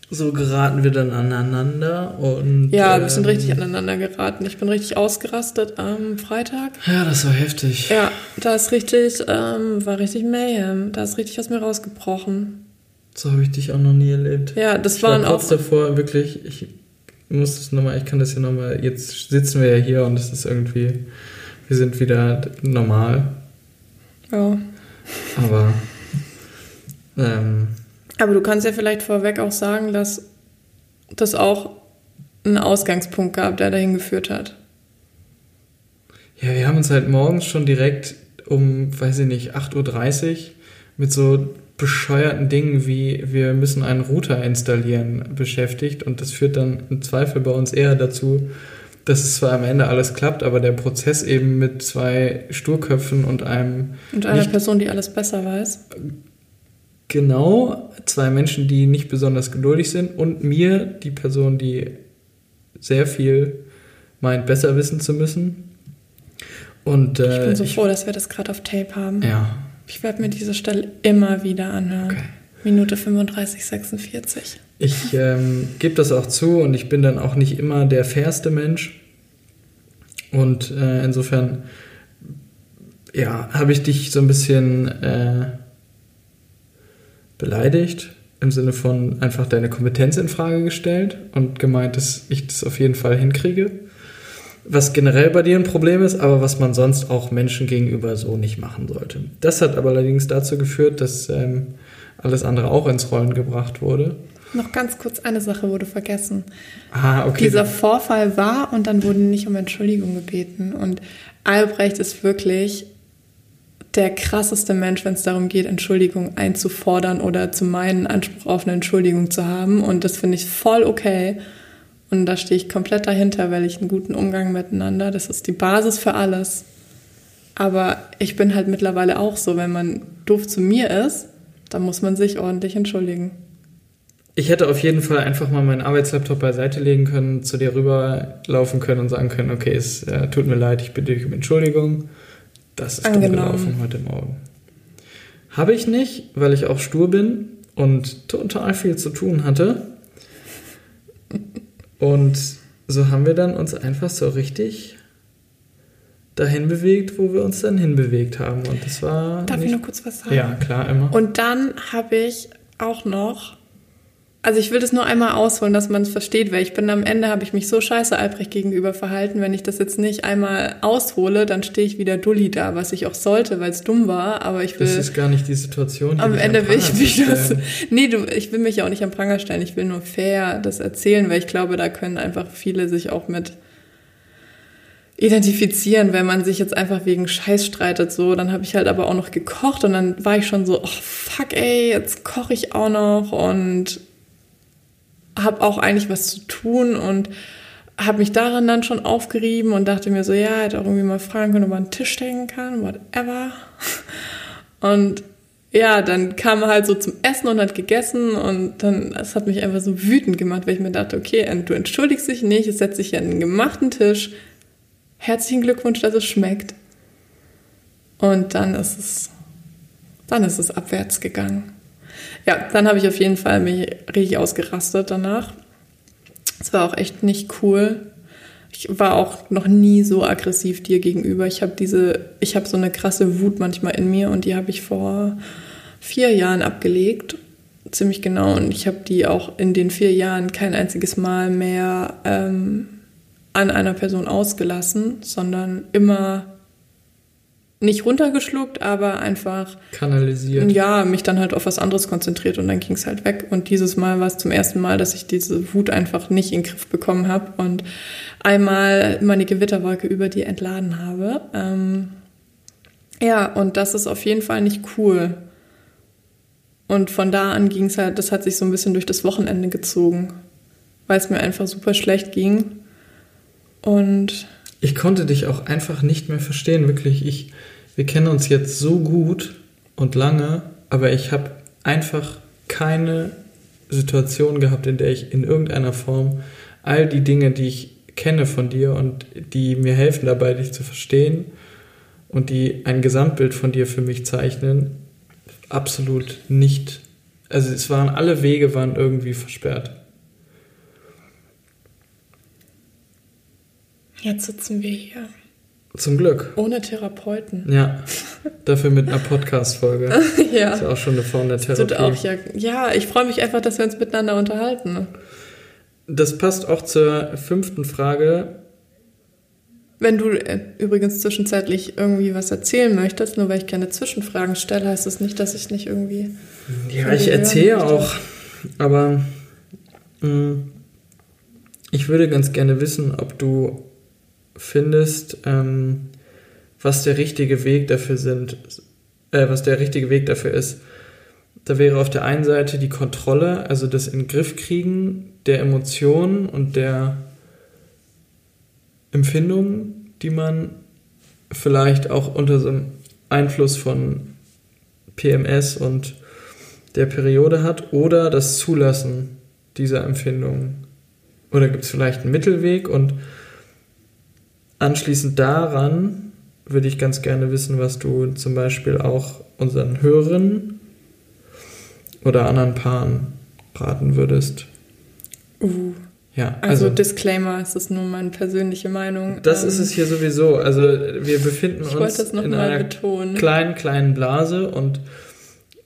So geraten wir dann aneinander und. Ja, wir ähm, sind richtig aneinander geraten. Ich bin richtig ausgerastet am Freitag. Ja, das war heftig. Ja, da ist richtig, ähm, war richtig Mayhem. Da ist richtig aus mir rausgebrochen. So habe ich dich auch noch nie erlebt. Ja, das ich waren war kurz auch. davor, wirklich, ich muss das nochmal, ich kann das hier nochmal, jetzt sitzen wir ja hier und es ist irgendwie, wir sind wieder normal. Ja. Aber. Ähm, Aber du kannst ja vielleicht vorweg auch sagen, dass das auch einen Ausgangspunkt gab, der dahin geführt hat. Ja, wir haben uns halt morgens schon direkt um, weiß ich nicht, 8.30 Uhr mit so bescheuerten Dingen wie wir müssen einen Router installieren beschäftigt und das führt dann im Zweifel bei uns eher dazu, dass es zwar am Ende alles klappt, aber der Prozess eben mit zwei Sturköpfen und einem und einer Person, die alles besser weiß. Genau, zwei Menschen, die nicht besonders geduldig sind und mir, die Person, die sehr viel meint, besser wissen zu müssen. Und, äh, ich bin so froh, dass wir das gerade auf Tape haben. Ja. Ich werde mir diese Stelle immer wieder anhören. Okay. Minute 35, 46. Ich ähm, gebe das auch zu und ich bin dann auch nicht immer der fairste Mensch. Und äh, insofern, ja, habe ich dich so ein bisschen äh, beleidigt, im Sinne von einfach deine Kompetenz in Frage gestellt und gemeint, dass ich das auf jeden Fall hinkriege was generell bei dir ein Problem ist, aber was man sonst auch Menschen gegenüber so nicht machen sollte. Das hat aber allerdings dazu geführt, dass ähm, alles andere auch ins Rollen gebracht wurde. Noch ganz kurz eine Sache wurde vergessen. Ah, okay. Dieser Vorfall war und dann wurde nicht um Entschuldigung gebeten. Und Albrecht ist wirklich der krasseste Mensch, wenn es darum geht, Entschuldigung einzufordern oder zu meinen, Anspruch auf eine Entschuldigung zu haben. Und das finde ich voll okay. Und da stehe ich komplett dahinter, weil ich einen guten Umgang miteinander, das ist die Basis für alles. Aber ich bin halt mittlerweile auch so, wenn man doof zu mir ist, dann muss man sich ordentlich entschuldigen. Ich hätte auf jeden Fall einfach mal meinen Arbeitslaptop beiseite legen können, zu dir rüberlaufen können und sagen können, okay, es äh, tut mir leid, ich bitte dich um Entschuldigung. Das ist Angenommen. gelaufen heute Morgen. Habe ich nicht, weil ich auch stur bin und total viel zu tun hatte. Und so haben wir dann uns einfach so richtig dahin bewegt, wo wir uns dann hinbewegt haben. Und das war. Darf ich noch kurz was sagen? Ja, klar, immer. Und dann habe ich auch noch also ich will das nur einmal ausholen, dass man es versteht, weil ich bin am Ende, habe ich mich so scheiße Albrecht gegenüber verhalten. Wenn ich das jetzt nicht einmal aushole, dann stehe ich wieder dulli da, was ich auch sollte, weil es dumm war. Aber ich will. Das ist gar nicht die Situation. Die am Ende will ich mich das. Nee, du, ich will mich ja auch nicht am Pranger stellen. Ich will nur fair das erzählen, weil ich glaube, da können einfach viele sich auch mit identifizieren, wenn man sich jetzt einfach wegen Scheiß streitet. So, dann habe ich halt aber auch noch gekocht und dann war ich schon so, oh fuck, ey, jetzt koche ich auch noch und habe auch eigentlich was zu tun und habe mich daran dann schon aufgerieben und dachte mir so, ja, hätte auch irgendwie mal fragen können, ob man einen Tisch stecken kann, whatever. Und ja, dann kam er halt so zum Essen und hat gegessen und dann, das hat mich einfach so wütend gemacht, weil ich mir dachte, okay, du entschuldigst dich nicht, es setzt sich an einen gemachten Tisch. Herzlichen Glückwunsch, dass es schmeckt. Und dann ist es, dann ist es abwärts gegangen. Ja, dann habe ich auf jeden Fall mich richtig ausgerastet danach. Es war auch echt nicht cool. Ich war auch noch nie so aggressiv dir gegenüber. Ich habe diese, ich habe so eine krasse Wut manchmal in mir und die habe ich vor vier Jahren abgelegt, ziemlich genau. Und ich habe die auch in den vier Jahren kein einziges Mal mehr ähm, an einer Person ausgelassen, sondern immer nicht runtergeschluckt, aber einfach kanalisiert. Ja, mich dann halt auf was anderes konzentriert und dann ging es halt weg. Und dieses Mal war es zum ersten Mal, dass ich diese Wut einfach nicht in den Griff bekommen habe und einmal meine Gewitterwolke über die entladen habe. Ähm, ja, und das ist auf jeden Fall nicht cool. Und von da an ging es halt, das hat sich so ein bisschen durch das Wochenende gezogen, weil es mir einfach super schlecht ging. Und ich konnte dich auch einfach nicht mehr verstehen, wirklich. Ich, wir kennen uns jetzt so gut und lange, aber ich habe einfach keine Situation gehabt, in der ich in irgendeiner Form all die Dinge, die ich kenne von dir und die mir helfen dabei, dich zu verstehen und die ein Gesamtbild von dir für mich zeichnen, absolut nicht. Also es waren alle Wege waren irgendwie versperrt. Jetzt sitzen wir hier. Zum Glück. Ohne Therapeuten. Ja, dafür mit einer Podcast-Folge. ja. Ist ja auch schon eine Form der Therapie. Auch, ja, ja, ich freue mich einfach, dass wir uns miteinander unterhalten. Das passt auch zur fünften Frage. Wenn du äh, übrigens zwischenzeitlich irgendwie was erzählen möchtest, nur weil ich keine Zwischenfragen stelle, heißt das nicht, dass ich nicht irgendwie. Ja, ich erzähle auch, aber mh, mm, ich würde ganz gerne wissen, ob du findest, ähm, was der richtige Weg dafür sind, äh, was der richtige Weg dafür ist. Da wäre auf der einen Seite die Kontrolle, also das in Griff kriegen der Emotionen und der Empfindungen, die man vielleicht auch unter so einem Einfluss von PMS und der Periode hat, oder das Zulassen dieser Empfindungen. Oder gibt es vielleicht einen Mittelweg und anschließend daran würde ich ganz gerne wissen, was du zum Beispiel auch unseren Hörern oder anderen Paaren raten würdest. Uh. Ja, also, also Disclaimer, es ist nur meine persönliche Meinung. Das ähm, ist es hier sowieso. Also wir befinden uns in einer betonen. kleinen, kleinen Blase und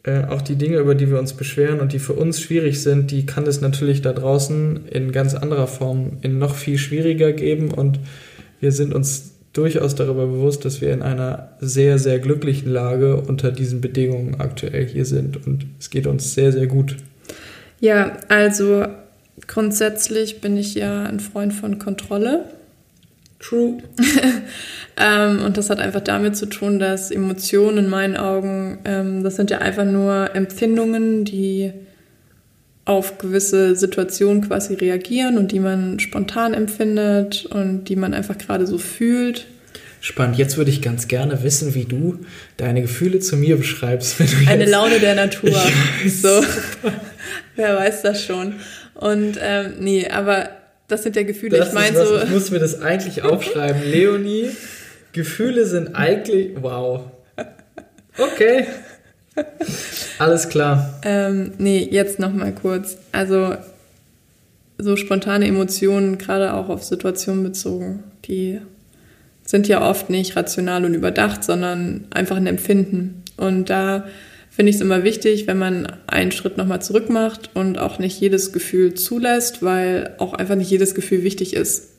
äh, auch die Dinge, über die wir uns beschweren und die für uns schwierig sind, die kann es natürlich da draußen in ganz anderer Form in noch viel schwieriger geben und wir sind uns durchaus darüber bewusst, dass wir in einer sehr, sehr glücklichen Lage unter diesen Bedingungen aktuell hier sind und es geht uns sehr, sehr gut. Ja, also grundsätzlich bin ich ja ein Freund von Kontrolle. True. ähm, und das hat einfach damit zu tun, dass Emotionen in meinen Augen, ähm, das sind ja einfach nur Empfindungen, die auf gewisse Situationen quasi reagieren und die man spontan empfindet und die man einfach gerade so fühlt. Spannend. Jetzt würde ich ganz gerne wissen, wie du deine Gefühle zu mir beschreibst. Eine Laune der Natur. So. Wer weiß das schon. Und ähm, nee, aber das sind ja Gefühle. Das ich meine so. Ich muss mir das eigentlich aufschreiben. Leonie, Gefühle sind eigentlich. Wow. Okay. Alles klar. Ähm, nee, jetzt nochmal kurz. Also so spontane Emotionen, gerade auch auf Situationen bezogen, die sind ja oft nicht rational und überdacht, sondern einfach ein Empfinden. Und da finde ich es immer wichtig, wenn man einen Schritt nochmal zurück macht und auch nicht jedes Gefühl zulässt, weil auch einfach nicht jedes Gefühl wichtig ist.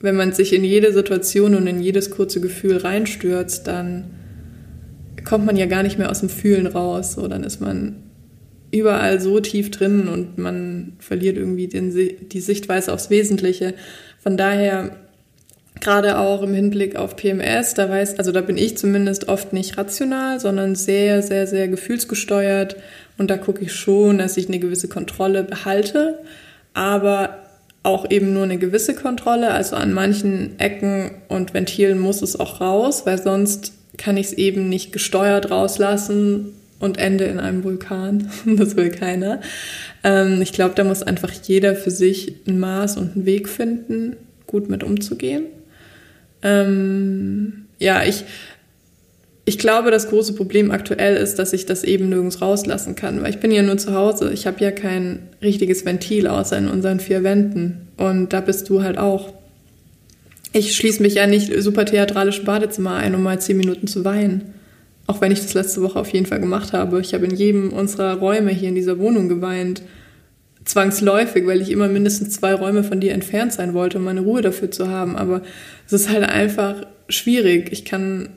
Wenn man sich in jede Situation und in jedes kurze Gefühl reinstürzt, dann kommt man ja gar nicht mehr aus dem Fühlen raus. So, dann ist man überall so tief drin und man verliert irgendwie den, die Sichtweise aufs Wesentliche. Von daher gerade auch im Hinblick auf PMS, da weiß, also da bin ich zumindest oft nicht rational, sondern sehr, sehr, sehr gefühlsgesteuert. Und da gucke ich schon, dass ich eine gewisse Kontrolle behalte, aber auch eben nur eine gewisse Kontrolle. Also an manchen Ecken und Ventilen muss es auch raus, weil sonst kann ich es eben nicht gesteuert rauslassen und ende in einem Vulkan. das will keiner. Ähm, ich glaube, da muss einfach jeder für sich ein Maß und einen Weg finden, gut mit umzugehen. Ähm, ja, ich, ich glaube, das große Problem aktuell ist, dass ich das eben nirgends rauslassen kann, weil ich bin ja nur zu Hause. Ich habe ja kein richtiges Ventil außer in unseren vier Wänden. Und da bist du halt auch. Ich schließe mich ja nicht super theatralisch im Badezimmer ein, um mal zehn Minuten zu weinen. Auch wenn ich das letzte Woche auf jeden Fall gemacht habe. Ich habe in jedem unserer Räume hier in dieser Wohnung geweint. Zwangsläufig, weil ich immer mindestens zwei Räume von dir entfernt sein wollte, um meine Ruhe dafür zu haben. Aber es ist halt einfach schwierig. Ich kann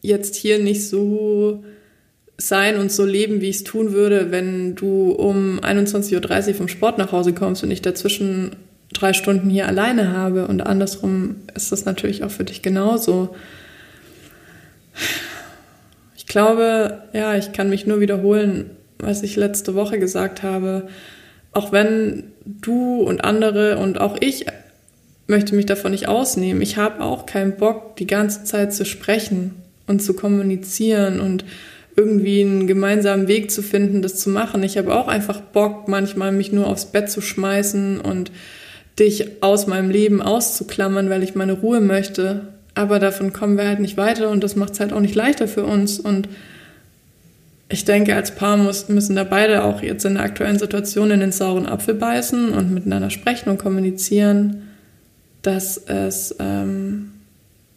jetzt hier nicht so sein und so leben, wie ich es tun würde, wenn du um 21.30 Uhr vom Sport nach Hause kommst und ich dazwischen drei Stunden hier alleine habe. Und andersrum ist das natürlich auch für dich genauso. Ich glaube, ja, ich kann mich nur wiederholen, was ich letzte Woche gesagt habe. Auch wenn du und andere und auch ich möchte mich davon nicht ausnehmen. Ich habe auch keinen Bock, die ganze Zeit zu sprechen und zu kommunizieren und irgendwie einen gemeinsamen Weg zu finden, das zu machen. Ich habe auch einfach Bock, manchmal mich nur aufs Bett zu schmeißen und dich aus meinem Leben auszuklammern, weil ich meine Ruhe möchte. Aber davon kommen wir halt nicht weiter und das macht es halt auch nicht leichter für uns. Und ich denke, als Paar muss, müssen da beide auch jetzt in der aktuellen Situation in den sauren Apfel beißen und miteinander sprechen und kommunizieren dass es ähm,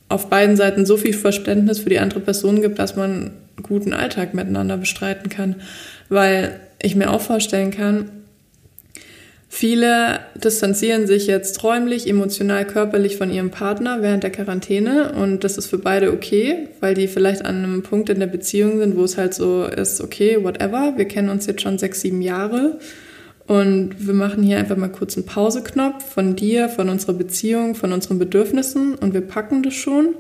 auf beiden Seiten so viel Verständnis für die andere Person gibt, dass man einen guten Alltag miteinander bestreiten kann. Weil ich mir auch vorstellen kann, Viele distanzieren sich jetzt räumlich, emotional, körperlich von ihrem Partner während der Quarantäne und das ist für beide okay, weil die vielleicht an einem Punkt in der Beziehung sind, wo es halt so ist, okay, whatever, wir kennen uns jetzt schon sechs, sieben Jahre und wir machen hier einfach mal kurz einen Pauseknopf von dir, von unserer Beziehung, von unseren Bedürfnissen und wir packen das schon,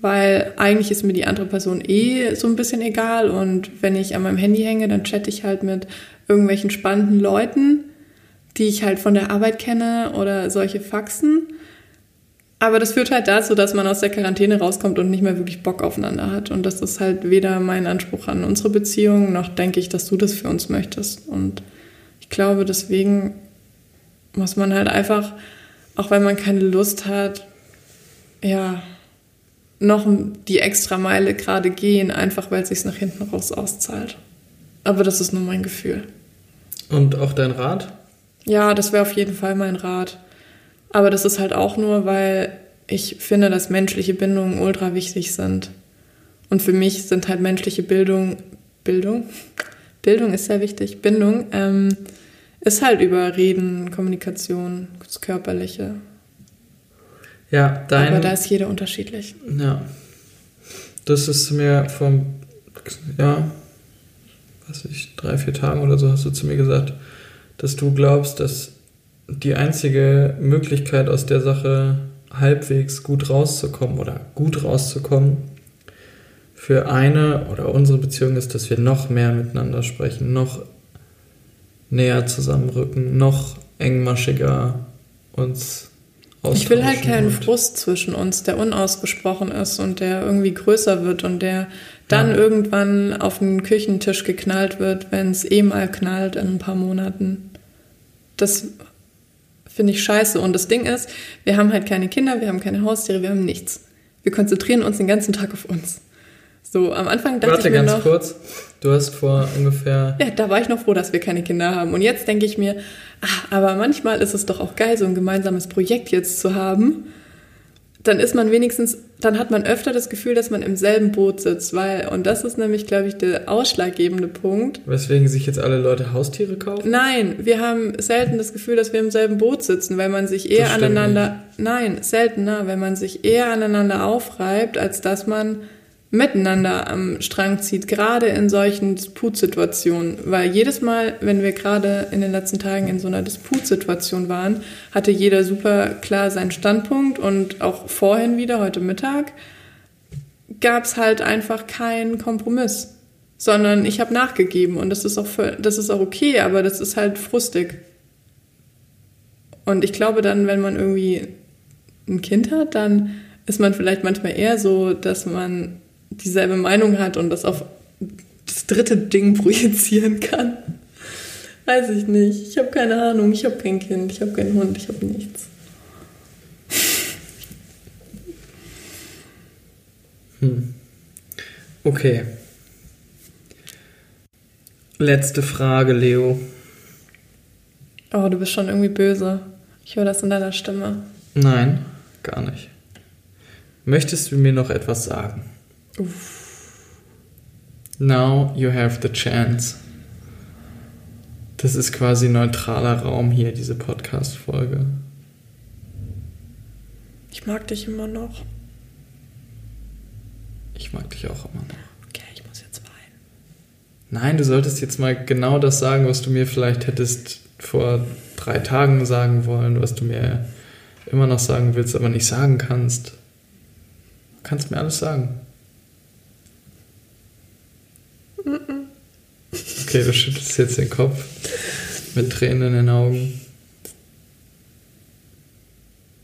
weil eigentlich ist mir die andere Person eh so ein bisschen egal und wenn ich an meinem Handy hänge, dann chatte ich halt mit irgendwelchen spannenden Leuten die ich halt von der Arbeit kenne oder solche Faxen. Aber das führt halt dazu, dass man aus der Quarantäne rauskommt und nicht mehr wirklich Bock aufeinander hat. Und das ist halt weder mein Anspruch an unsere Beziehung, noch denke ich, dass du das für uns möchtest. Und ich glaube, deswegen muss man halt einfach, auch wenn man keine Lust hat, ja, noch die extra Meile gerade gehen, einfach weil es sich nach hinten raus auszahlt. Aber das ist nur mein Gefühl. Und auch dein Rat? Ja, das wäre auf jeden Fall mein Rat. Aber das ist halt auch nur, weil ich finde, dass menschliche Bindungen ultra wichtig sind. Und für mich sind halt menschliche Bildung, Bildung? Bildung ist sehr wichtig. Bindung ähm, ist halt über Reden, Kommunikation, das Körperliche. Ja, dein. Aber da ist jeder unterschiedlich. Ja. Das ist mir vom, ja, was ich, drei, vier Tagen oder so hast du zu mir gesagt, dass du glaubst, dass die einzige Möglichkeit aus der Sache halbwegs gut rauszukommen oder gut rauszukommen für eine oder unsere Beziehung ist, dass wir noch mehr miteinander sprechen, noch näher zusammenrücken, noch engmaschiger uns ich will halt keinen Frust zwischen uns, der unausgesprochen ist und der irgendwie größer wird und der dann ja. irgendwann auf den Küchentisch geknallt wird, wenn es eh mal knallt in ein paar Monaten. Das finde ich scheiße. Und das Ding ist, wir haben halt keine Kinder, wir haben keine Haustiere, wir haben nichts. Wir konzentrieren uns den ganzen Tag auf uns. So, am Anfang dachte Warte, ich mir ganz noch, kurz. Du hast vor ungefähr. Ja, da war ich noch froh, dass wir keine Kinder haben. Und jetzt denke ich mir, ach, aber manchmal ist es doch auch geil, so ein gemeinsames Projekt jetzt zu haben dann ist man wenigstens, dann hat man öfter das Gefühl, dass man im selben Boot sitzt, weil, und das ist nämlich, glaube ich, der ausschlaggebende Punkt. Weswegen sich jetzt alle Leute Haustiere kaufen? Nein, wir haben selten das Gefühl, dass wir im selben Boot sitzen, weil man sich eher aneinander, nicht. nein, seltener, wenn man sich eher aneinander aufreibt, als dass man miteinander am Strang zieht, gerade in solchen Disputsituationen. Weil jedes Mal, wenn wir gerade in den letzten Tagen in so einer Disputsituation waren, hatte jeder super klar seinen Standpunkt und auch vorhin wieder, heute Mittag, gab es halt einfach keinen Kompromiss. Sondern ich habe nachgegeben und das ist, auch für, das ist auch okay, aber das ist halt frustig. Und ich glaube dann, wenn man irgendwie ein Kind hat, dann ist man vielleicht manchmal eher so, dass man dieselbe Meinung hat und das auf das dritte Ding projizieren kann. Weiß ich nicht. Ich habe keine Ahnung. Ich habe kein Kind. Ich habe keinen Hund. Ich habe nichts. Hm. Okay. Letzte Frage, Leo. Oh, du bist schon irgendwie böse. Ich höre das in deiner Stimme. Nein, gar nicht. Möchtest du mir noch etwas sagen? Now you have the chance. Das ist quasi neutraler Raum hier, diese Podcast-Folge. Ich mag dich immer noch. Ich mag dich auch immer noch. Okay, ich muss jetzt weinen. Nein, du solltest jetzt mal genau das sagen, was du mir vielleicht hättest vor drei Tagen sagen wollen, was du mir immer noch sagen willst, aber nicht sagen kannst. Du kannst mir alles sagen. Okay, du schüttelst jetzt den Kopf mit Tränen in den Augen.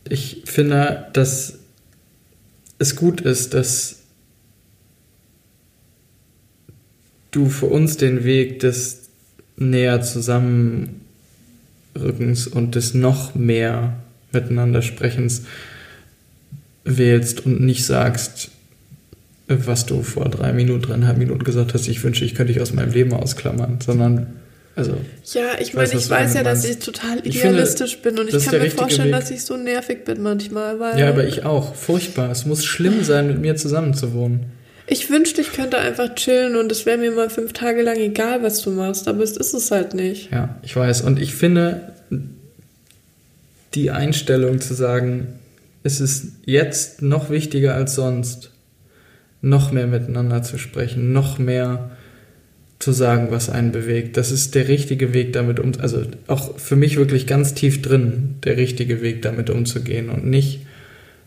Ich finde, dass es gut ist, dass du für uns den Weg des näher Zusammenrückens und des noch mehr miteinander Sprechens wählst und nicht sagst, was du vor drei Minuten, dreieinhalb Minuten gesagt hast, ich wünsche, ich könnte dich aus meinem Leben ausklammern, sondern also. Ja, ich meine, ich weiß ja, dass ich total idealistisch finde, bin und ich kann mir vorstellen, Weg. dass ich so nervig bin manchmal, weil. Ja, aber ich auch. Furchtbar. Es muss schlimm sein, mit mir zusammenzuwohnen. Ich wünschte, ich könnte einfach chillen und es wäre mir mal fünf Tage lang egal, was du machst, aber es ist es halt nicht. Ja, ich weiß. Und ich finde, die Einstellung zu sagen, es ist jetzt noch wichtiger als sonst, noch mehr miteinander zu sprechen, noch mehr zu sagen, was einen bewegt. Das ist der richtige Weg, damit um, also auch für mich wirklich ganz tief drin, der richtige Weg, damit umzugehen und nicht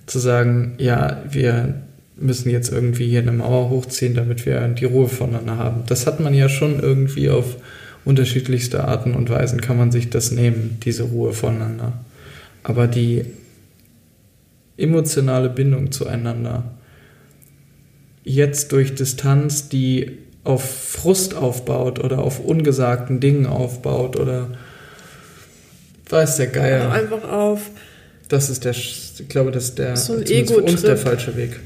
zu sagen, ja, wir müssen jetzt irgendwie hier eine Mauer hochziehen, damit wir die Ruhe voneinander haben. Das hat man ja schon irgendwie auf unterschiedlichste Arten und Weisen kann man sich das nehmen, diese Ruhe voneinander. Aber die emotionale Bindung zueinander, jetzt durch Distanz, die auf Frust aufbaut oder auf ungesagten Dingen aufbaut oder weiß der Geier. Einfach auf. Das ist der, ich glaube, das ist der So ein zumindest für uns der falsche Weg.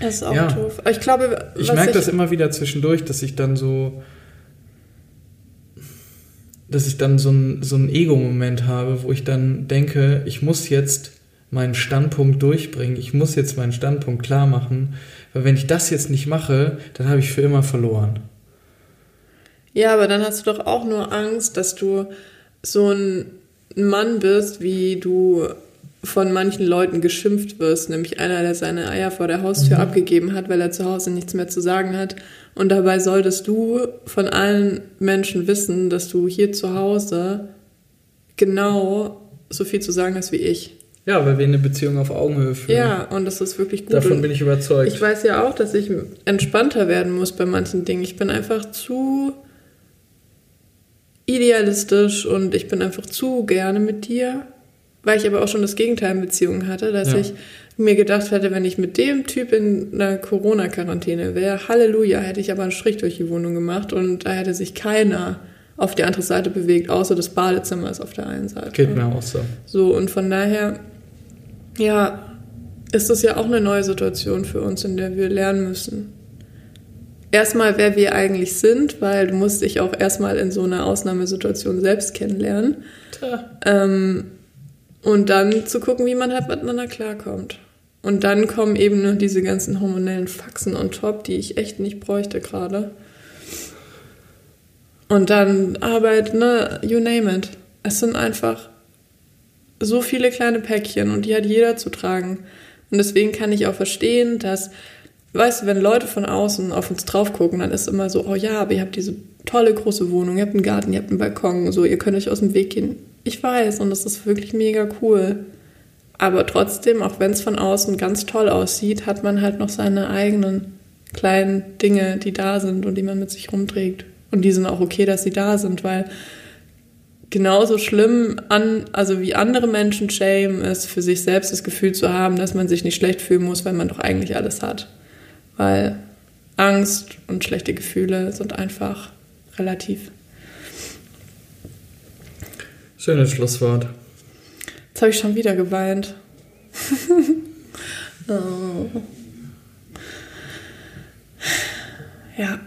Das ist auch Ja. doof. Aber ich glaube, Ich merke das immer wieder zwischendurch, dass ich dann so, dass ich dann so ein, so ein Ego-Moment habe, wo ich dann denke, ich muss jetzt meinen Standpunkt durchbringen, ich muss jetzt meinen Standpunkt klar machen, weil wenn ich das jetzt nicht mache, dann habe ich für immer verloren. Ja, aber dann hast du doch auch nur Angst, dass du so ein Mann bist, wie du von manchen Leuten geschimpft wirst, nämlich einer, der seine Eier vor der Haustür abgegeben hat, weil er zu Hause nichts mehr zu sagen hat. Und dabei solltest du von allen Menschen wissen, dass du hier zu Hause genau so viel zu sagen hast wie ich. Ja, weil wir eine Beziehung auf Augenhöhe führen. Ja, und das ist wirklich gut. Davon Und bin ich überzeugt. ich weiß ja auch, dass ich entspannter werden muss bei manchen Dingen. Ich bin einfach zu idealistisch und ich bin einfach zu gerne mit dir, weil ich aber auch schon das Gegenteil in Beziehungen hatte, dass Ja. ich mir gedacht hätte, wenn ich mit dem Typ in einer Corona-Quarantäne wäre, Halleluja, hätte ich aber einen Strich durch die Wohnung gemacht und da hätte sich keiner auf die andere Seite bewegt, außer das Badezimmer ist auf der einen Seite. Geht mir auch so. So, und von daher, ja, ist das ja auch eine neue Situation für uns, in der wir lernen müssen. Erstmal, wer wir eigentlich sind, weil du musst dich auch erstmal in so einer Ausnahmesituation selbst kennenlernen. Ähm, und dann zu gucken, wie man halt miteinander klarkommt. Und dann kommen eben nur diese ganzen hormonellen Faxen on top, die ich echt nicht bräuchte gerade. Und dann Arbeit, ne, you name it. Es sind einfach so viele kleine Päckchen und die hat jeder zu tragen. Und deswegen kann ich auch verstehen, dass, weißt du, wenn Leute von außen auf uns drauf gucken, dann ist immer so, oh ja, aber ihr habt diese tolle große Wohnung, ihr habt einen Garten, ihr habt einen Balkon, so, ihr könnt euch aus dem Weg gehen. Ich weiß und das ist wirklich mega cool. Aber trotzdem, auch wenn es von außen ganz toll aussieht, hat man halt noch seine eigenen kleinen Dinge, die da sind und die man mit sich rumträgt. Und die sind auch okay, dass sie da sind, weil genauso schlimm an, also wie andere Menschen shame ist, für sich selbst das Gefühl zu haben, dass man sich nicht schlecht fühlen muss, weil man doch eigentlich alles hat. Weil Angst und schlechte Gefühle sind einfach relativ. Schönes Schlusswort. Jetzt habe ich schon wieder geweint. oh. Ja.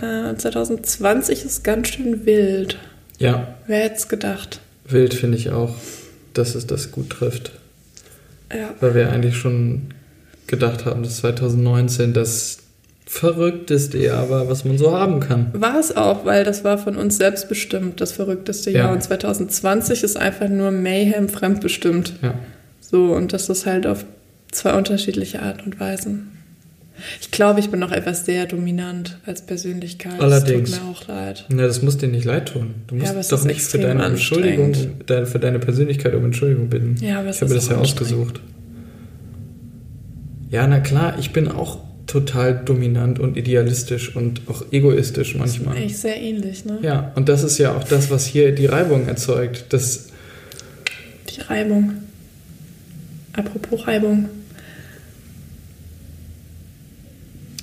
Z- äh, 2020 ist ganz schön wild. Ja, Wer hätte es gedacht? wild finde ich auch, dass es das gut trifft. Ja. Weil wir eigentlich schon gedacht haben, dass 2019 das verrückteste Jahr war, was man so haben kann. War es auch, weil das war von uns selbst bestimmt, das verrückteste Ja. Jahr. Und 2020 ist einfach nur Mayhem fremdbestimmt. Ja. So, und das ist halt auf zwei unterschiedliche Art und Weisen. Ich glaube, ich bin noch etwas sehr dominant als Persönlichkeit. Allerdings. Es tut mir auch leid. Na, das muss dir nicht leid tun. Du musst es doch nicht für deine Entschuldigung, für deine Persönlichkeit um Entschuldigung bitten. Ja, aber es ich habe das ja ausgesucht. Ja, na klar, ich bin auch total dominant und idealistisch und auch egoistisch manchmal. Echt sehr ähnlich, ne? Ja, und das ist ja auch das, was hier die Reibung erzeugt. Das, Die Reibung. Apropos Reibung.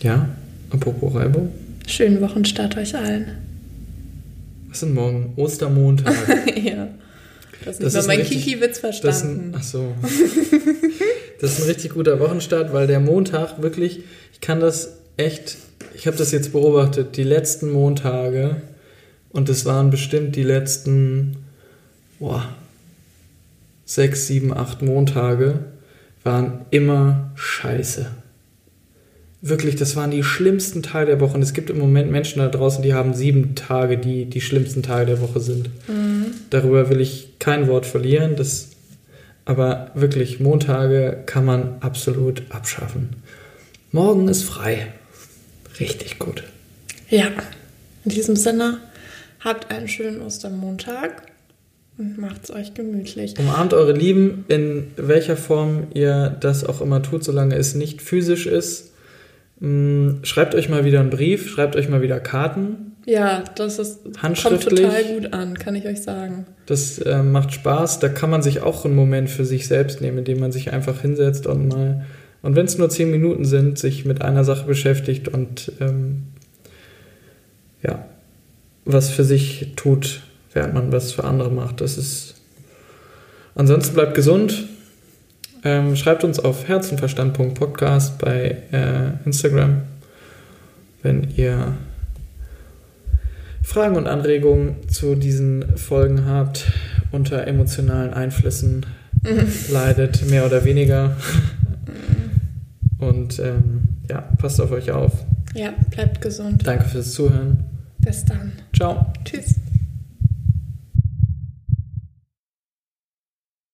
Ja, apropos Reibung. Schönen Wochenstart euch allen. Was denn morgen? Ostermontag. ja. Das mal ist richtig- Kiki-Witz Das ist ein, verstanden. ach so. Das ist ein richtig guter Wochenstart, weil der Montag wirklich, ich kann das echt, ich habe das jetzt beobachtet, die letzten Montage und es waren bestimmt die letzten, boah, sechs, sieben, acht Montage waren immer scheiße. Wirklich, das waren die schlimmsten Tage der Woche. Und es gibt im Moment Menschen da draußen, die haben sieben Tage, die die schlimmsten Tage der Woche sind. Mhm. darüber will ich kein Wort verlieren. Das, aber wirklich, Montage kann man absolut abschaffen. Morgen ist frei. Richtig gut. Ja, in diesem Sinne, habt einen schönen Ostermontag und macht's euch gemütlich. Umarmt eure Lieben, in welcher Form ihr das auch immer tut, solange es nicht physisch ist. Mm, Schreibt euch mal wieder einen Brief, schreibt euch mal wieder Karten. Ja, das ist, kommt Handschriftlich. total gut an, kann ich euch sagen. Das äh, macht Spaß. Da kann man sich auch einen Moment für sich selbst nehmen, indem man sich einfach hinsetzt und mal, und wenn es nur zehn Minuten sind, sich mit einer Sache beschäftigt und ähm, ja, was für sich tut, während man was für andere macht. Das ist. Ansonsten bleibt gesund. Ähm, schreibt uns auf herzenverstand.podcast bei äh, Instagram, wenn ihr Fragen und Anregungen zu diesen Folgen habt, unter emotionalen Einflüssen leidet, mehr oder weniger. Und ähm, ja, passt auf euch auf. Ja, bleibt gesund. Danke fürs Zuhören. Bis dann. Ciao. Tschüss.